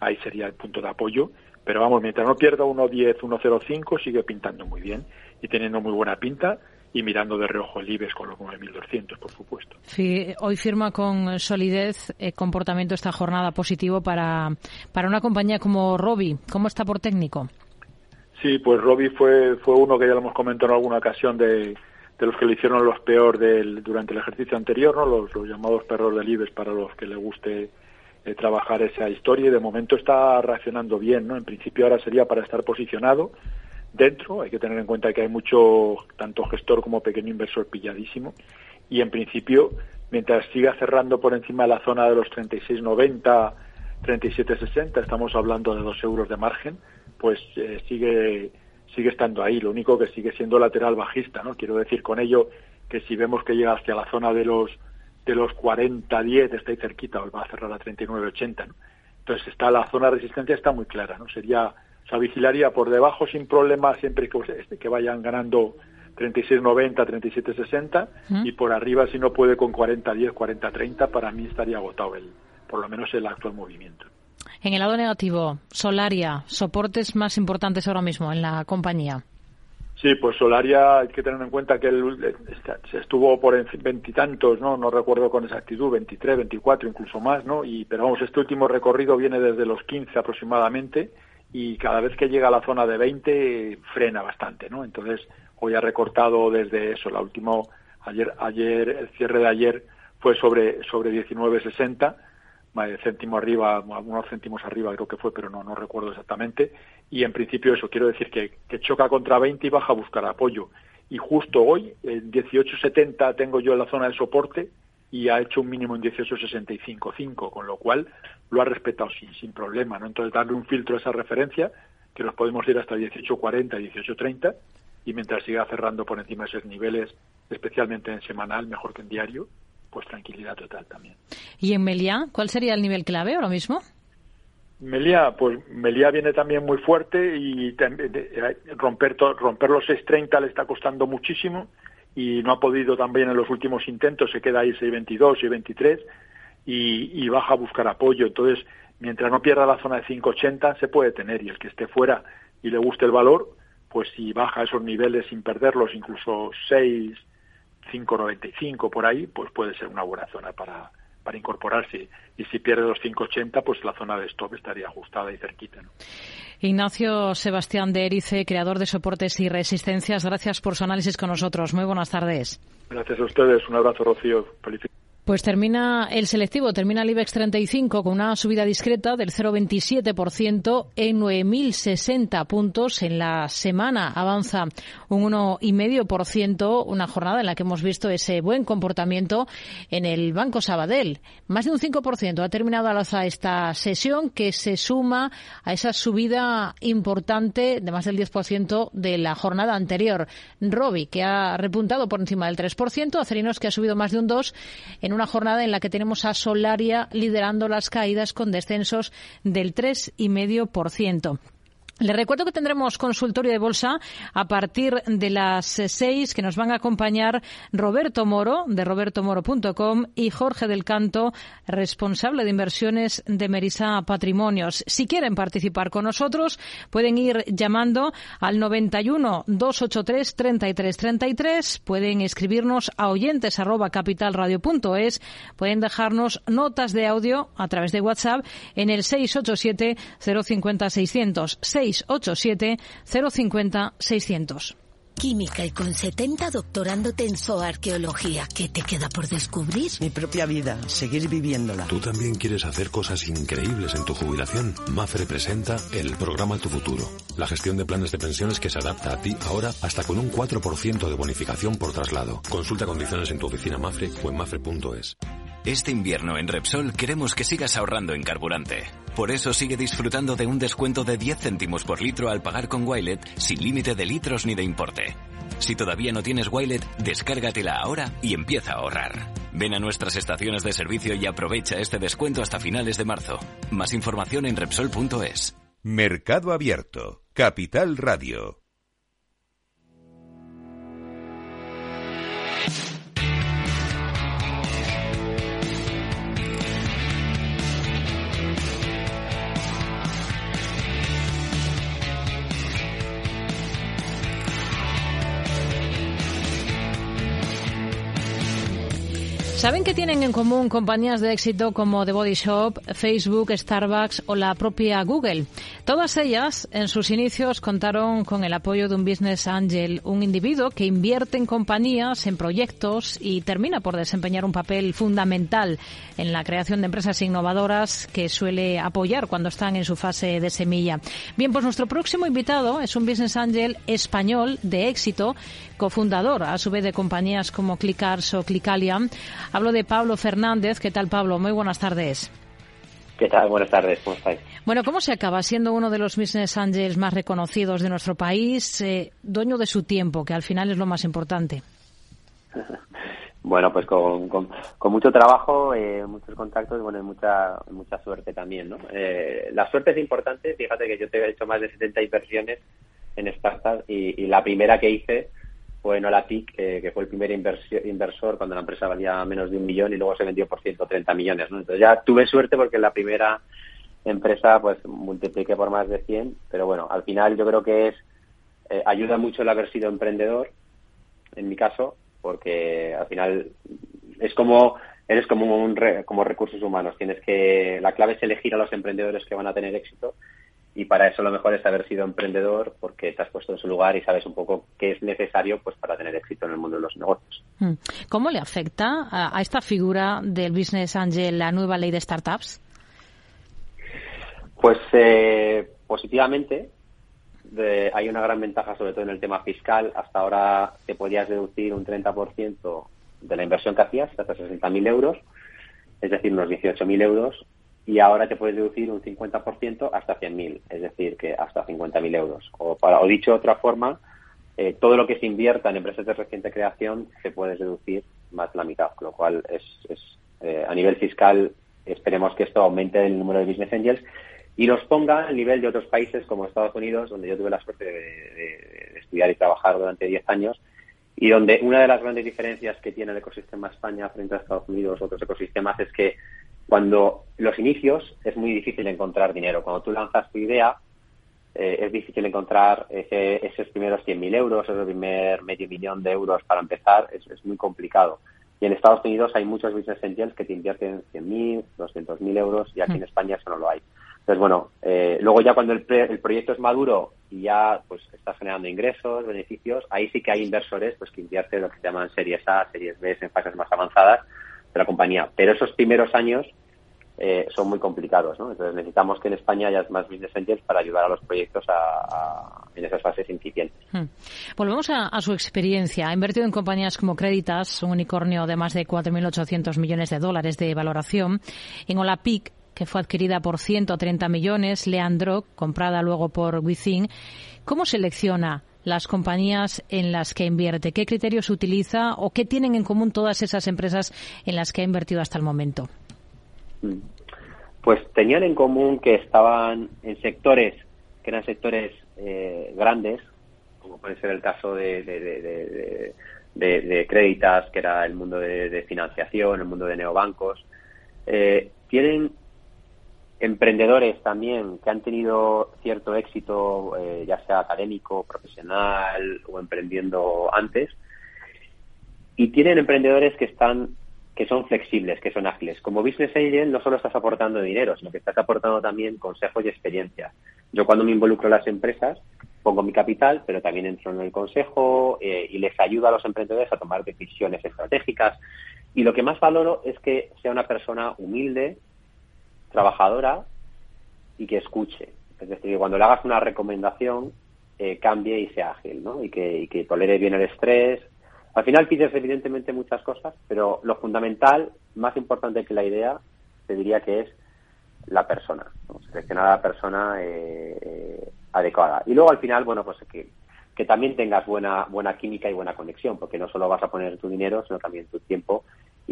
ahí sería el punto de apoyo. Pero vamos, mientras no pierda 1,10, 1,05, sigue pintando muy bien y teniendo muy buena pinta y mirando de reojo el IBEX con los 9.200, por supuesto. Sí, hoy firma con solidez eh, comportamiento esta jornada positivo para, para una compañía como Robi. ¿Cómo está por técnico? Sí, pues Robi fue, fue uno que ya lo hemos comentado en alguna ocasión de, de los que le hicieron los peor del, durante el ejercicio anterior, ¿no? los, llamados perros del IBEX para los que le guste eh, trabajar esa historia y de momento está reaccionando bien. ¿no? En principio ahora sería para estar posicionado dentro, hay que tener en cuenta que hay mucho, tanto gestor como pequeño inversor pilladísimo y en principio mientras siga cerrando por encima de la zona de los 36,90, 37,60, estamos hablando de dos euros de margen, pues eh, sigue sigue estando ahí, lo único que sigue siendo lateral bajista, ¿no? Quiero decir con ello que si vemos que llega hacia la zona de los de los 40-10, está ahí cerquita, o va a cerrar a 39-80, ¿no? Entonces está la zona de resistencia está muy clara, ¿no? Sería, o sea, vigilaría por debajo sin problema siempre que, este, que vayan ganando 36-90, 37-60 y por arriba si no puede con 40-10, 40-30, para mí estaría agotado el, por lo menos el actual movimiento. En el lado negativo, Solaria, soportes más importantes ahora mismo en la compañía. Sí, pues Solaria hay que tener en cuenta que él se estuvo por veintitantos, ¿no? No recuerdo con exactitud, 23, 24, incluso más, ¿no? Y, pero vamos, este último recorrido viene desde los 15 aproximadamente y cada vez que llega a la zona de 20 frena bastante, ¿no? Entonces, hoy ha recortado desde eso, la última, ayer, ayer, el cierre de ayer fue sobre, sobre 19.60 céntimo arriba, algunos céntimos arriba creo que fue, pero no, no recuerdo exactamente. Y en principio eso, quiero decir que, que choca contra 20 y baja a buscar apoyo. Y justo hoy, en 18.70 tengo yo la zona de soporte y ha hecho un mínimo en 18.65.5, con lo cual lo ha respetado sin, sin problema. ¿no? Entonces darle un filtro a esa referencia, que nos podemos ir hasta 18.40, 18.30, y mientras siga cerrando por encima de esos niveles, especialmente en semanal, mejor que en diario, pues tranquilidad total también. ¿Y en Meliá? ¿Cuál sería el nivel clave ahora mismo? Meliá, pues Meliá viene también muy fuerte y romper, romper los 6.30 le está costando muchísimo y no ha podido también en los últimos intentos, se queda ahí 6.22, 6.23 y, y baja a buscar apoyo. Entonces, mientras no pierda la zona de 5.80 se puede tener y el que esté fuera y le guste el valor, pues si baja esos niveles sin perderlos, incluso 6, 5,95 por ahí, pues puede ser una buena zona para, para incorporarse. Y si pierde los 5,80, pues la zona de stop estaría ajustada y cerquita. Ignacio Sebastián de Erice, creador de soportes y resistencias, gracias por su análisis con nosotros. Muy buenas tardes. Gracias a ustedes. Un abrazo, Rocío. Felicidades. Pues termina el selectivo, termina el IBEX 35 con una subida discreta del 0,27% en 9.060 puntos. En la semana avanza un 1,5%, una jornada en la que hemos visto ese buen comportamiento en el Banco Sabadell. Más de un 5% ha terminado al alza esta sesión que se suma a esa subida importante de más del 10% de la jornada anterior. Robi, que ha repuntado por encima del 3%, Acerinos, que ha subido más de un 2% en jornada en la que tenemos a Solaria liderando las caídas con descensos del 3,5%. Le recuerdo que tendremos consultorio de bolsa a partir de las seis, que nos van a acompañar Roberto Moro, de robertomoro.com, y Jorge del Canto, responsable de inversiones de Merisa Patrimonios. Si quieren participar con nosotros, pueden ir llamando al 91 283 33 33, pueden escribirnos a oyentes arroba capitalradio.es, pueden dejarnos notas de audio a través de WhatsApp en el 687 050 600. 687 050 600. Química y con 70 doctorándote en zooarqueología. ¿Qué te queda por descubrir? Mi propia vida, seguir viviéndola. ¿Tú también quieres hacer cosas increíbles en tu jubilación? Mafre presenta el programa Tu Futuro. La gestión de planes de pensiones que se adapta a ti ahora hasta con un 4% de bonificación por traslado. Consulta condiciones en tu oficina Mafre o en mafre.es. Este invierno en Repsol queremos que sigas ahorrando en carburante. Por eso sigue disfrutando de un descuento de 10 céntimos por litro al pagar con Wilet sin límite de litros ni de importe. Si todavía no tienes Wilet, descárgatela ahora y empieza a ahorrar. Ven a nuestras estaciones de servicio y aprovecha este descuento hasta finales de marzo. Más información en Repsol.es. Mercado Abierto. Capital Radio. ¿Saben que tienen en común compañías de éxito como The Body Shop, Facebook, Starbucks o la propia Google? Todas ellas, en sus inicios, contaron con el apoyo de un business angel, un individuo que invierte en compañías, en proyectos y termina por desempeñar un papel fundamental en la creación de empresas innovadoras que suele apoyar cuando están en su fase de semilla. Bien, pues nuestro próximo invitado es un business angel español de éxito, cofundador a su vez de compañías como Clickars o Clickalia Hablo de Pablo Fernández. ¿Qué tal, Pablo? Muy buenas tardes. ¿Qué tal? Buenas tardes, ¿cómo estáis? Bueno, ¿cómo se acaba siendo uno de los business angels más reconocidos de nuestro país, eh, dueño de su tiempo, que al final es lo más importante? bueno, pues con, con, mucho trabajo, eh, muchos contactos bueno, y mucha, mucha suerte también, ¿no? Eh, la suerte es importante, fíjate que yo te he hecho más de 70 inversiones en startups y, y la primera que hice fue Nolatic, eh, que fue el primer inversor cuando la empresa valía menos de un millón y luego se vendió por 130 millones. ¿no? Entonces ya tuve suerte porque la primera empresa pues multipliqué por más de 100, pero bueno, al final yo creo que es eh, ayuda mucho el haber sido emprendedor, en mi caso, porque al final es como eres como un como recursos humanos, tienes que la clave es elegir a los emprendedores que van a tener éxito y para eso lo mejor es haber sido emprendedor porque te has puesto en su lugar y sabes un poco qué es necesario pues para tener éxito en el mundo de los negocios. Hmm. ¿Cómo le afecta a, esta figura del Business Angel la nueva ley de startups? Pues eh, positivamente. hay una gran ventaja sobre todo en el tema fiscal. Hasta ahora te podías deducir un 30% de la inversión que hacías, hasta 60.000 euros, es decir, unos 18.000 euros y ahora te puedes deducir un 50% hasta 100.000, es decir, que hasta 50.000 euros. O, para, o dicho de otra forma, eh, todo lo que se invierta en empresas de reciente creación se puede deducir más la mitad, lo cual es, eh, a nivel fiscal esperemos que esto aumente el número de business angels y los ponga al nivel de otros países como Estados Unidos, donde yo tuve la suerte de, estudiar y trabajar durante 10 años y donde una de las grandes diferencias que tiene el ecosistema España frente a Estados Unidos o otros ecosistemas es que cuando los inicios es muy difícil encontrar dinero. Cuando tú lanzas tu idea, eh, es difícil encontrar ese, esos primeros 100.000 euros, ese primer medio millón de euros para empezar, es, muy complicado. Y en Estados Unidos hay muchos business angels que te invierten 100.000, 200.000 euros y aquí en mm. España eso no lo hay. Entonces, bueno, eh, luego ya cuando el, el, proyecto es maduro y ya pues está generando ingresos, beneficios, ahí sí que hay inversores pues que invierten lo que se llaman series A, series B en fases más avanzadas la compañía. Pero esos primeros años eh, son muy complicados, ¿no? Entonces necesitamos que en España haya más business angels para ayudar a los proyectos en esas fases incipientes. Hmm. Volvemos a, su experiencia. Ha invertido en compañías como Creditas, un unicornio de más de 4.800 millones de dólares de valoración, en Olapic, que fue adquirida por 130 millones, Leandro, comprada luego por Within. ¿Cómo selecciona las compañías en las que invierte? ¿Qué criterios utiliza o qué tienen en común todas esas empresas en las que ha invertido hasta el momento? Pues tenían en común que estaban en sectores que eran sectores eh, grandes, como puede ser el caso de, de, Créditas, que era el mundo de, financiación, el mundo de neobancos. Eh, tienen emprendedores también que han tenido cierto éxito, eh, ya sea académico, profesional o emprendiendo antes. Y tienen emprendedores que están que son flexibles, que son ágiles. Como business agent no solo estás aportando dinero, sino que estás aportando también consejos y experiencia. Yo cuando me involucro en las empresas pongo mi capital, pero también entro en el consejo eh, y les ayudo a los emprendedores a tomar decisiones estratégicas. Y lo que más valoro es que sea una persona humilde, trabajadora y que escuche. Es decir, que cuando le hagas una recomendación, eh, cambie y sea ágil, ¿no? Y que, y que tolere bien el estrés, al final pides evidentemente muchas cosas, pero lo fundamental, más importante que la idea, te diría que es la persona, seleccionar a la persona eh, eh, adecuada. Y luego al final, bueno, pues que, también tengas buena, buena química y buena conexión, porque no solo vas a poner tu dinero, sino también tu tiempo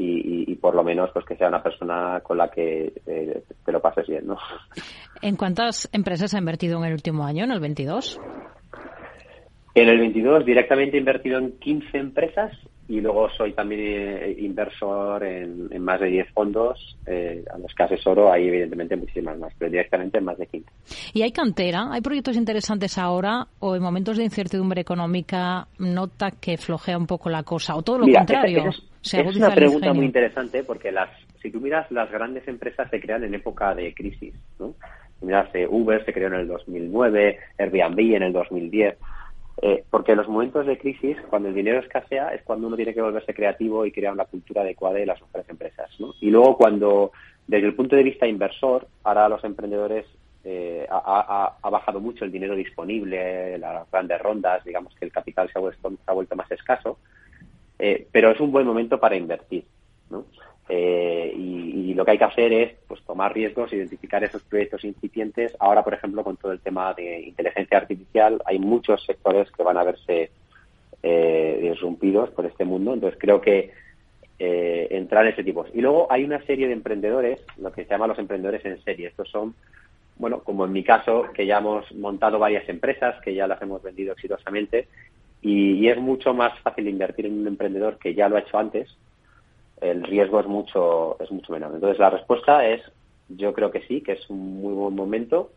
y, por lo menos pues que sea una persona con la que eh, te lo pases bien, ¿no? ¿En cuántas empresas ha invertido en el último año, en el 22? En el 22 directamente he invertido en 15 empresas y luego soy también eh, inversor en, más de 10 fondos eh, a los que asesoro. Hay evidentemente muchísimas más, pero directamente en más de 15. ¿Y hay cantera? ¿Hay proyectos interesantes ahora o en momentos de incertidumbre económica nota que flojea un poco la cosa o todo lo contrario? Es, es una pregunta muy interesante porque las, si tú miras las grandes empresas se crean en época de crisis. ¿no? Si miras eh, Uber se creó en el 2009, Airbnb en el 2010 eh, porque en los momentos de crisis, cuando el dinero escasea, es cuando uno tiene que volverse creativo y crear una cultura adecuada de las mejores empresas. ¿no? Y luego cuando, desde el punto de vista inversor, ahora los emprendedores eh, ha, bajado mucho el dinero disponible, las grandes rondas, digamos que el capital se ha vuelto, se ha vuelto más escaso, eh, pero es un buen momento para invertir. ¿no? Eh, y, lo que hay que hacer es pues tomar riesgos, identificar esos proyectos incipientes. Ahora, por ejemplo, con todo el tema de inteligencia artificial, hay muchos sectores que van a verse eh, disrumpidos por este mundo. Entonces, creo que eh, entrar en ese tipo. Y luego hay una serie de emprendedores, lo que se llama los emprendedores en serie. Estos son, bueno, como en mi caso, que ya hemos montado varias empresas, que ya las hemos vendido exitosamente, y es mucho más fácil invertir en un emprendedor que ya lo ha hecho antes el riesgo es mucho, es mucho menor. Entonces la respuesta es, yo creo que sí, que es un muy buen momento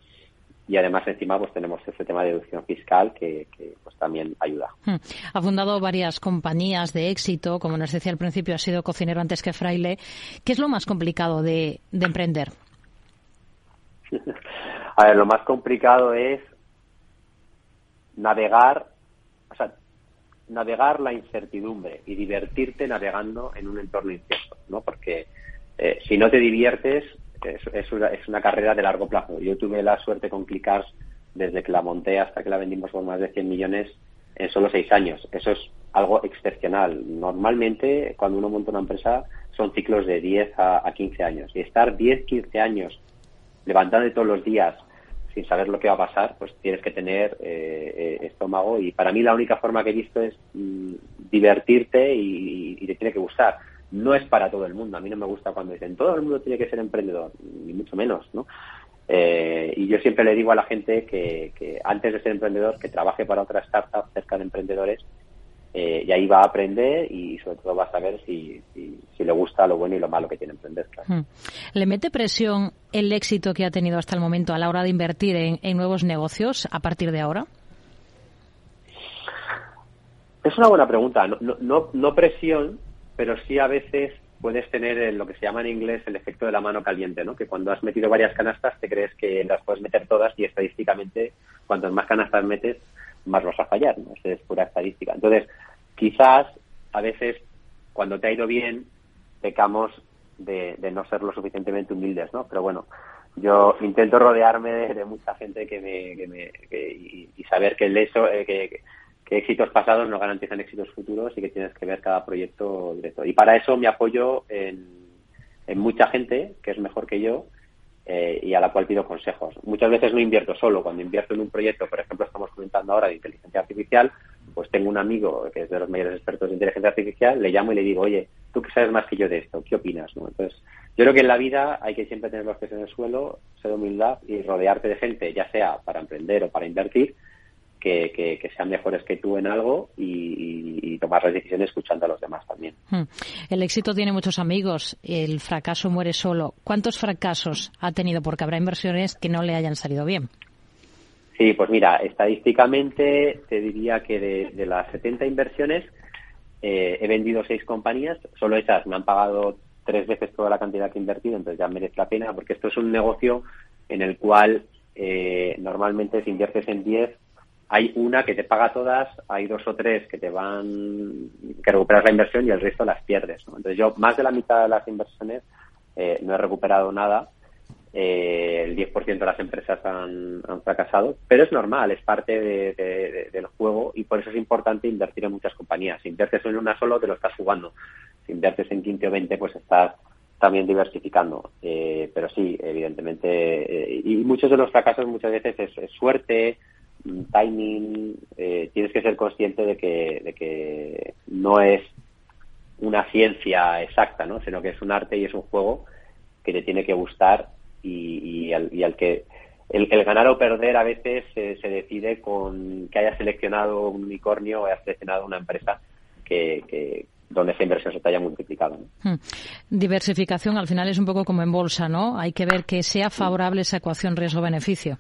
y además encima pues tenemos ese tema de deducción fiscal que, pues también ayuda. Hmm. Ha fundado varias compañías de éxito, como nos decía al principio, ha sido cocinero antes que fraile. ¿Qué es lo más complicado de, de emprender? A ver, lo más complicado es navegar navegar la incertidumbre y divertirte navegando en un entorno incierto, ¿no? Porque eh, si no te diviertes, es, una, es, una, carrera de largo plazo. Yo tuve la suerte con Clickars desde que la monté hasta que la vendimos por más de 100 millones en solo seis años. Eso es algo excepcional. Normalmente, cuando uno monta una empresa, son ciclos de 10 a, a 15 años. Y estar 10, 15 años levantando todos los días, sin saber lo que va a pasar, pues tienes que tener eh, eh, estómago y para mí la única forma que he visto es mm, divertirte y, te tiene que gustar. No es para todo el mundo. A mí no me gusta cuando dicen todo el mundo tiene que ser emprendedor, ni mucho menos, ¿no? Eh, y yo siempre le digo a la gente que, que antes de ser emprendedor, que trabaje para otra startup cerca de emprendedores eh, y ahí va a aprender y sobre todo va a saber si, si, le gusta lo bueno y lo malo que tiene emprender. Hmm. ¿Le mete presión el éxito que ha tenido hasta el momento a la hora de invertir en, nuevos negocios a partir de ahora? Es una buena pregunta. No, no, no presión, pero sí a veces puedes tener lo que se llama en inglés el efecto de la mano caliente, ¿no? Que cuando has metido varias canastas te crees que las puedes meter todas y estadísticamente cuantas más canastas metes más vas a fallar, ¿no? es pura estadística. Entonces, quizás a veces cuando te ha ido bien pecamos de, no ser lo suficientemente humildes, ¿no? Pero bueno, yo intento rodearme de, mucha gente que me, que me y, saber que el eso, eh, que, que éxitos pasados no garantizan éxitos futuros y que tienes que ver cada proyecto directo. Y para eso me apoyo en, en mucha gente que es mejor que yo eh, y a la cual pido consejos. Muchas veces no invierto solo. Cuando invierto en un proyecto, por ejemplo, estamos comentando ahora de inteligencia artificial, pues tengo un amigo que es de los mayores expertos de inteligencia artificial, le llamo y le digo, oye, tú que sabes más que yo de esto, ¿qué opinas? ¿no? Entonces, yo creo que en la vida hay que siempre tener los pies en el suelo, ser humildad y rodearte de gente, ya sea para emprender o para invertir, que, sean mejores que tú en algo y, tomar las decisiones escuchando a los demás también. Hmm. El éxito tiene muchos amigos, el fracaso muere solo. ¿Cuántos fracasos ha tenido? Porque habrá inversiones que no le hayan salido bien. Sí, pues mira, estadísticamente te diría que de, las 70 inversiones eh, he vendido seis compañías, solo esas me han pagado tres veces toda la cantidad que he invertido, entonces ya merece la pena, porque esto es un negocio en el cual eh, normalmente si inviertes en 10 hay una que te paga todas, hay dos o tres que te van, que recuperas la inversión y el resto las pierdes. Entonces yo más de la mitad de las inversiones eh, no he recuperado nada, eh, el 10% de las empresas han, fracasado, pero es normal, es parte del juego y por eso es importante invertir en muchas compañías. Si inviertes en una solo, te lo estás jugando. Si inviertes en 15 o 20, pues estás también diversificando. Eh, pero sí, evidentemente, y muchos de los fracasos muchas veces es suerte, timing, eh, tienes que ser consciente de que, de que no es una ciencia exacta, ¿no? sino que es un arte y es un juego que te tiene que gustar y, y, al, que el, ganar o perder a veces se decide con que hayas seleccionado un unicornio o hayas seleccionado una empresa que, donde esa inversión se te haya multiplicado. Hmm. Diversificación al final es un poco como en bolsa, ¿no? Hay que ver que sea favorable esa ecuación riesgo-beneficio.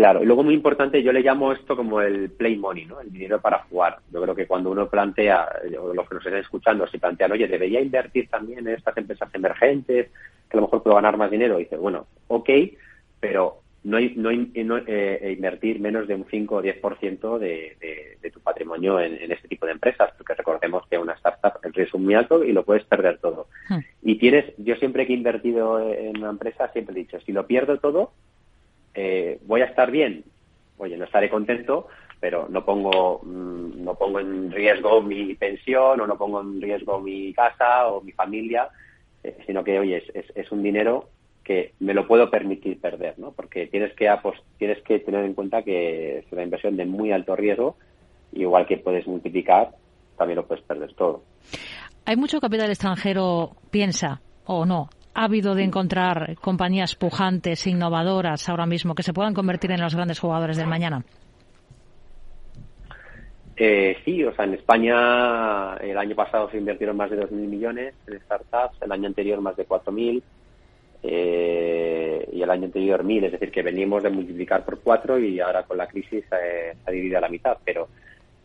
Claro, y luego muy importante, yo le llamo esto como el play money, ¿no? El dinero para jugar. Yo creo que cuando uno plantea, los que nos estén escuchando, si plantean, oye, debería invertir también en estas empresas emergentes, que a lo mejor puedo ganar más dinero, dice, bueno, ok, pero no, no, no eh, invertir menos de un 5 o 10% de, de, de tu patrimonio en, este tipo de empresas, porque recordemos que una startup el riesgo es muy alto y lo puedes perder todo. Hmm. Y tienes, yo siempre que he invertido en una empresa, siempre he dicho, si lo pierdo todo, eh, voy a estar bien, oye, no estaré contento, pero no pongo, mm, no pongo en riesgo mi pensión o no pongo en riesgo mi casa o mi familia, eh, sino que, oye, es, es, un dinero que me lo puedo permitir perder, ¿no? Porque tienes que, tienes que tener en cuenta que es una inversión de muy alto riesgo, igual que puedes multiplicar, también lo puedes perder todo. Hay mucho capital extranjero, piensa, o no, habido de encontrar compañías pujantes, innovadoras ahora mismo, que se puedan convertir en los grandes jugadores del mañana? Eh, sí, o sea, en España el año pasado se invirtieron más de 2.000 millones en startups, el año anterior más de 4.000 eh, y el año anterior 1.000, es decir, que venimos de multiplicar por cuatro y ahora con la crisis se ha dividido a la mitad, pero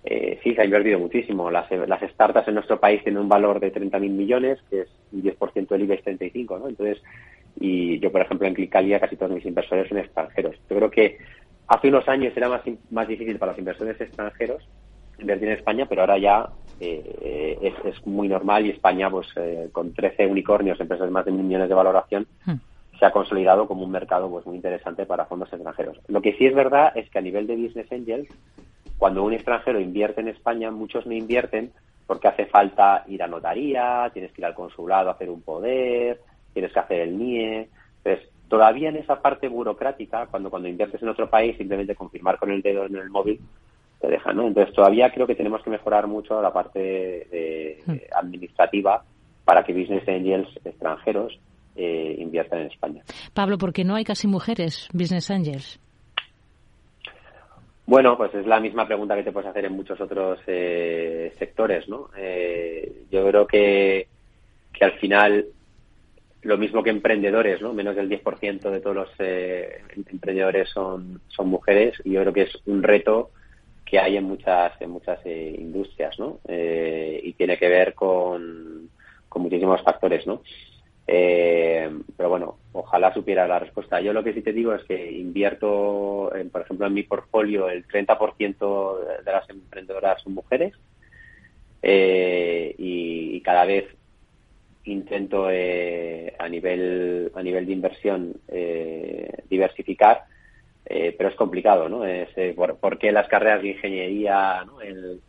eh, sí, se ha invertido muchísimo. Las, las startups en nuestro país tienen un valor de 30.000 millones, que es un 10% del IBEX 35, ¿no? Entonces, y yo, por ejemplo, en Clicalia casi todos mis inversores son extranjeros. Yo creo que hace unos años era más, más difícil para los inversores extranjeros invertir en España, pero ahora ya eh, es, es, muy normal y España, pues eh, con 13 unicornios, empresas de más de mil millones de valoración, hmm. se ha consolidado como un mercado pues muy interesante para fondos extranjeros. Lo que sí es verdad es que a nivel de business angels, cuando un extranjero invierte en España, muchos no invierten porque hace falta ir a notaría, tienes que ir al consulado a hacer un poder, tienes que hacer el NIE. Entonces, todavía en esa parte burocrática, cuando, cuando inviertes en otro país, simplemente confirmar con el dedo en el móvil te deja, ¿no? Entonces, todavía creo que tenemos que mejorar mucho la parte hmm. administrativa para que business angels extranjeros eh, inviertan en España. Pablo, ¿por qué no hay casi mujeres business angels? Bueno, pues es la misma pregunta que te puedes hacer en muchos otros eh, sectores, ¿no? Eh, yo creo que, que al final lo mismo que emprendedores, ¿no? Menos del 10% de todos los eh, emprendedores son, son mujeres y yo creo que es un reto que hay en muchas en muchas industrias, ¿no? y tiene que ver con, con muchísimos factores, ¿no? Eh, pero bueno, ojalá supiera la respuesta. Yo lo que sí te digo es que invierto, en, por ejemplo, en mi portfolio el 30% de las emprendedoras son mujeres eh, y, cada vez intento eh, a nivel a nivel de inversión eh, diversificar eh, pero es complicado no es por, qué las carreras de ingeniería ¿no? el,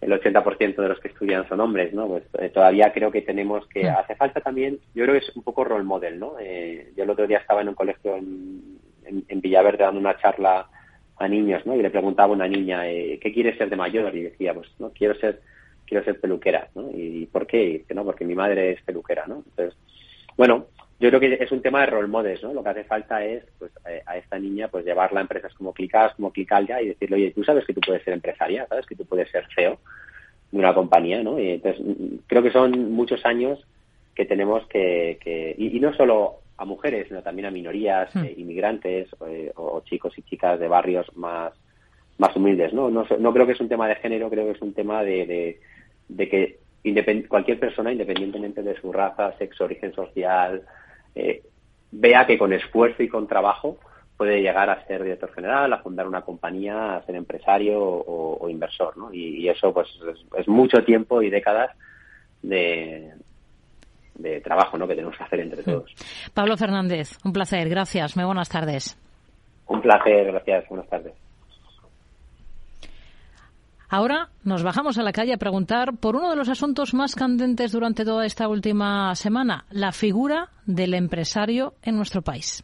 el 80% de los que estudian son hombres no pues todavía creo que tenemos que mm. hace falta también yo creo que es un poco role model no yo el otro día estaba en un colegio en, en, Villaverde dando una charla a niños no y le preguntaba a una niña qué quieres ser de mayor y decía pues no quiero ser quiero ser peluquera, ¿no? ¿Y por qué? Y dice, no, porque mi madre es peluquera, ¿no? Entonces, bueno, yo creo que es un tema de role models, ¿no? Lo que hace falta es, pues, eh, a esta niña, pues, llevarla a empresas como Clicas, como Clicalia y decirle, oye, tú sabes que tú puedes ser empresaria, sabes que tú puedes ser CEO de una compañía, ¿no? Y entonces, creo que son muchos años que tenemos que, que y, no solo a mujeres, sino también a minorías, hmm. eh, inmigrantes eh, o chicos y chicas de barrios más más humildes, ¿no? ¿no? No creo que es un tema de género, creo que es un tema de de que cualquier persona, independientemente de su raza, sexo, origen social, eh, vea que con esfuerzo y con trabajo puede llegar a ser director general, a fundar una compañía, a ser empresario o, inversor, ¿no? Y, eso, pues, es, mucho tiempo y décadas de, de trabajo, ¿no? Que tenemos que hacer entre todos. Pablo Fernández, un placer. Gracias. Muy buenas tardes. Un placer. Gracias. Buenas tardes. Ahora nos bajamos a la calle a preguntar por uno de los asuntos más candentes durante toda esta última semana, la figura del empresario en nuestro país.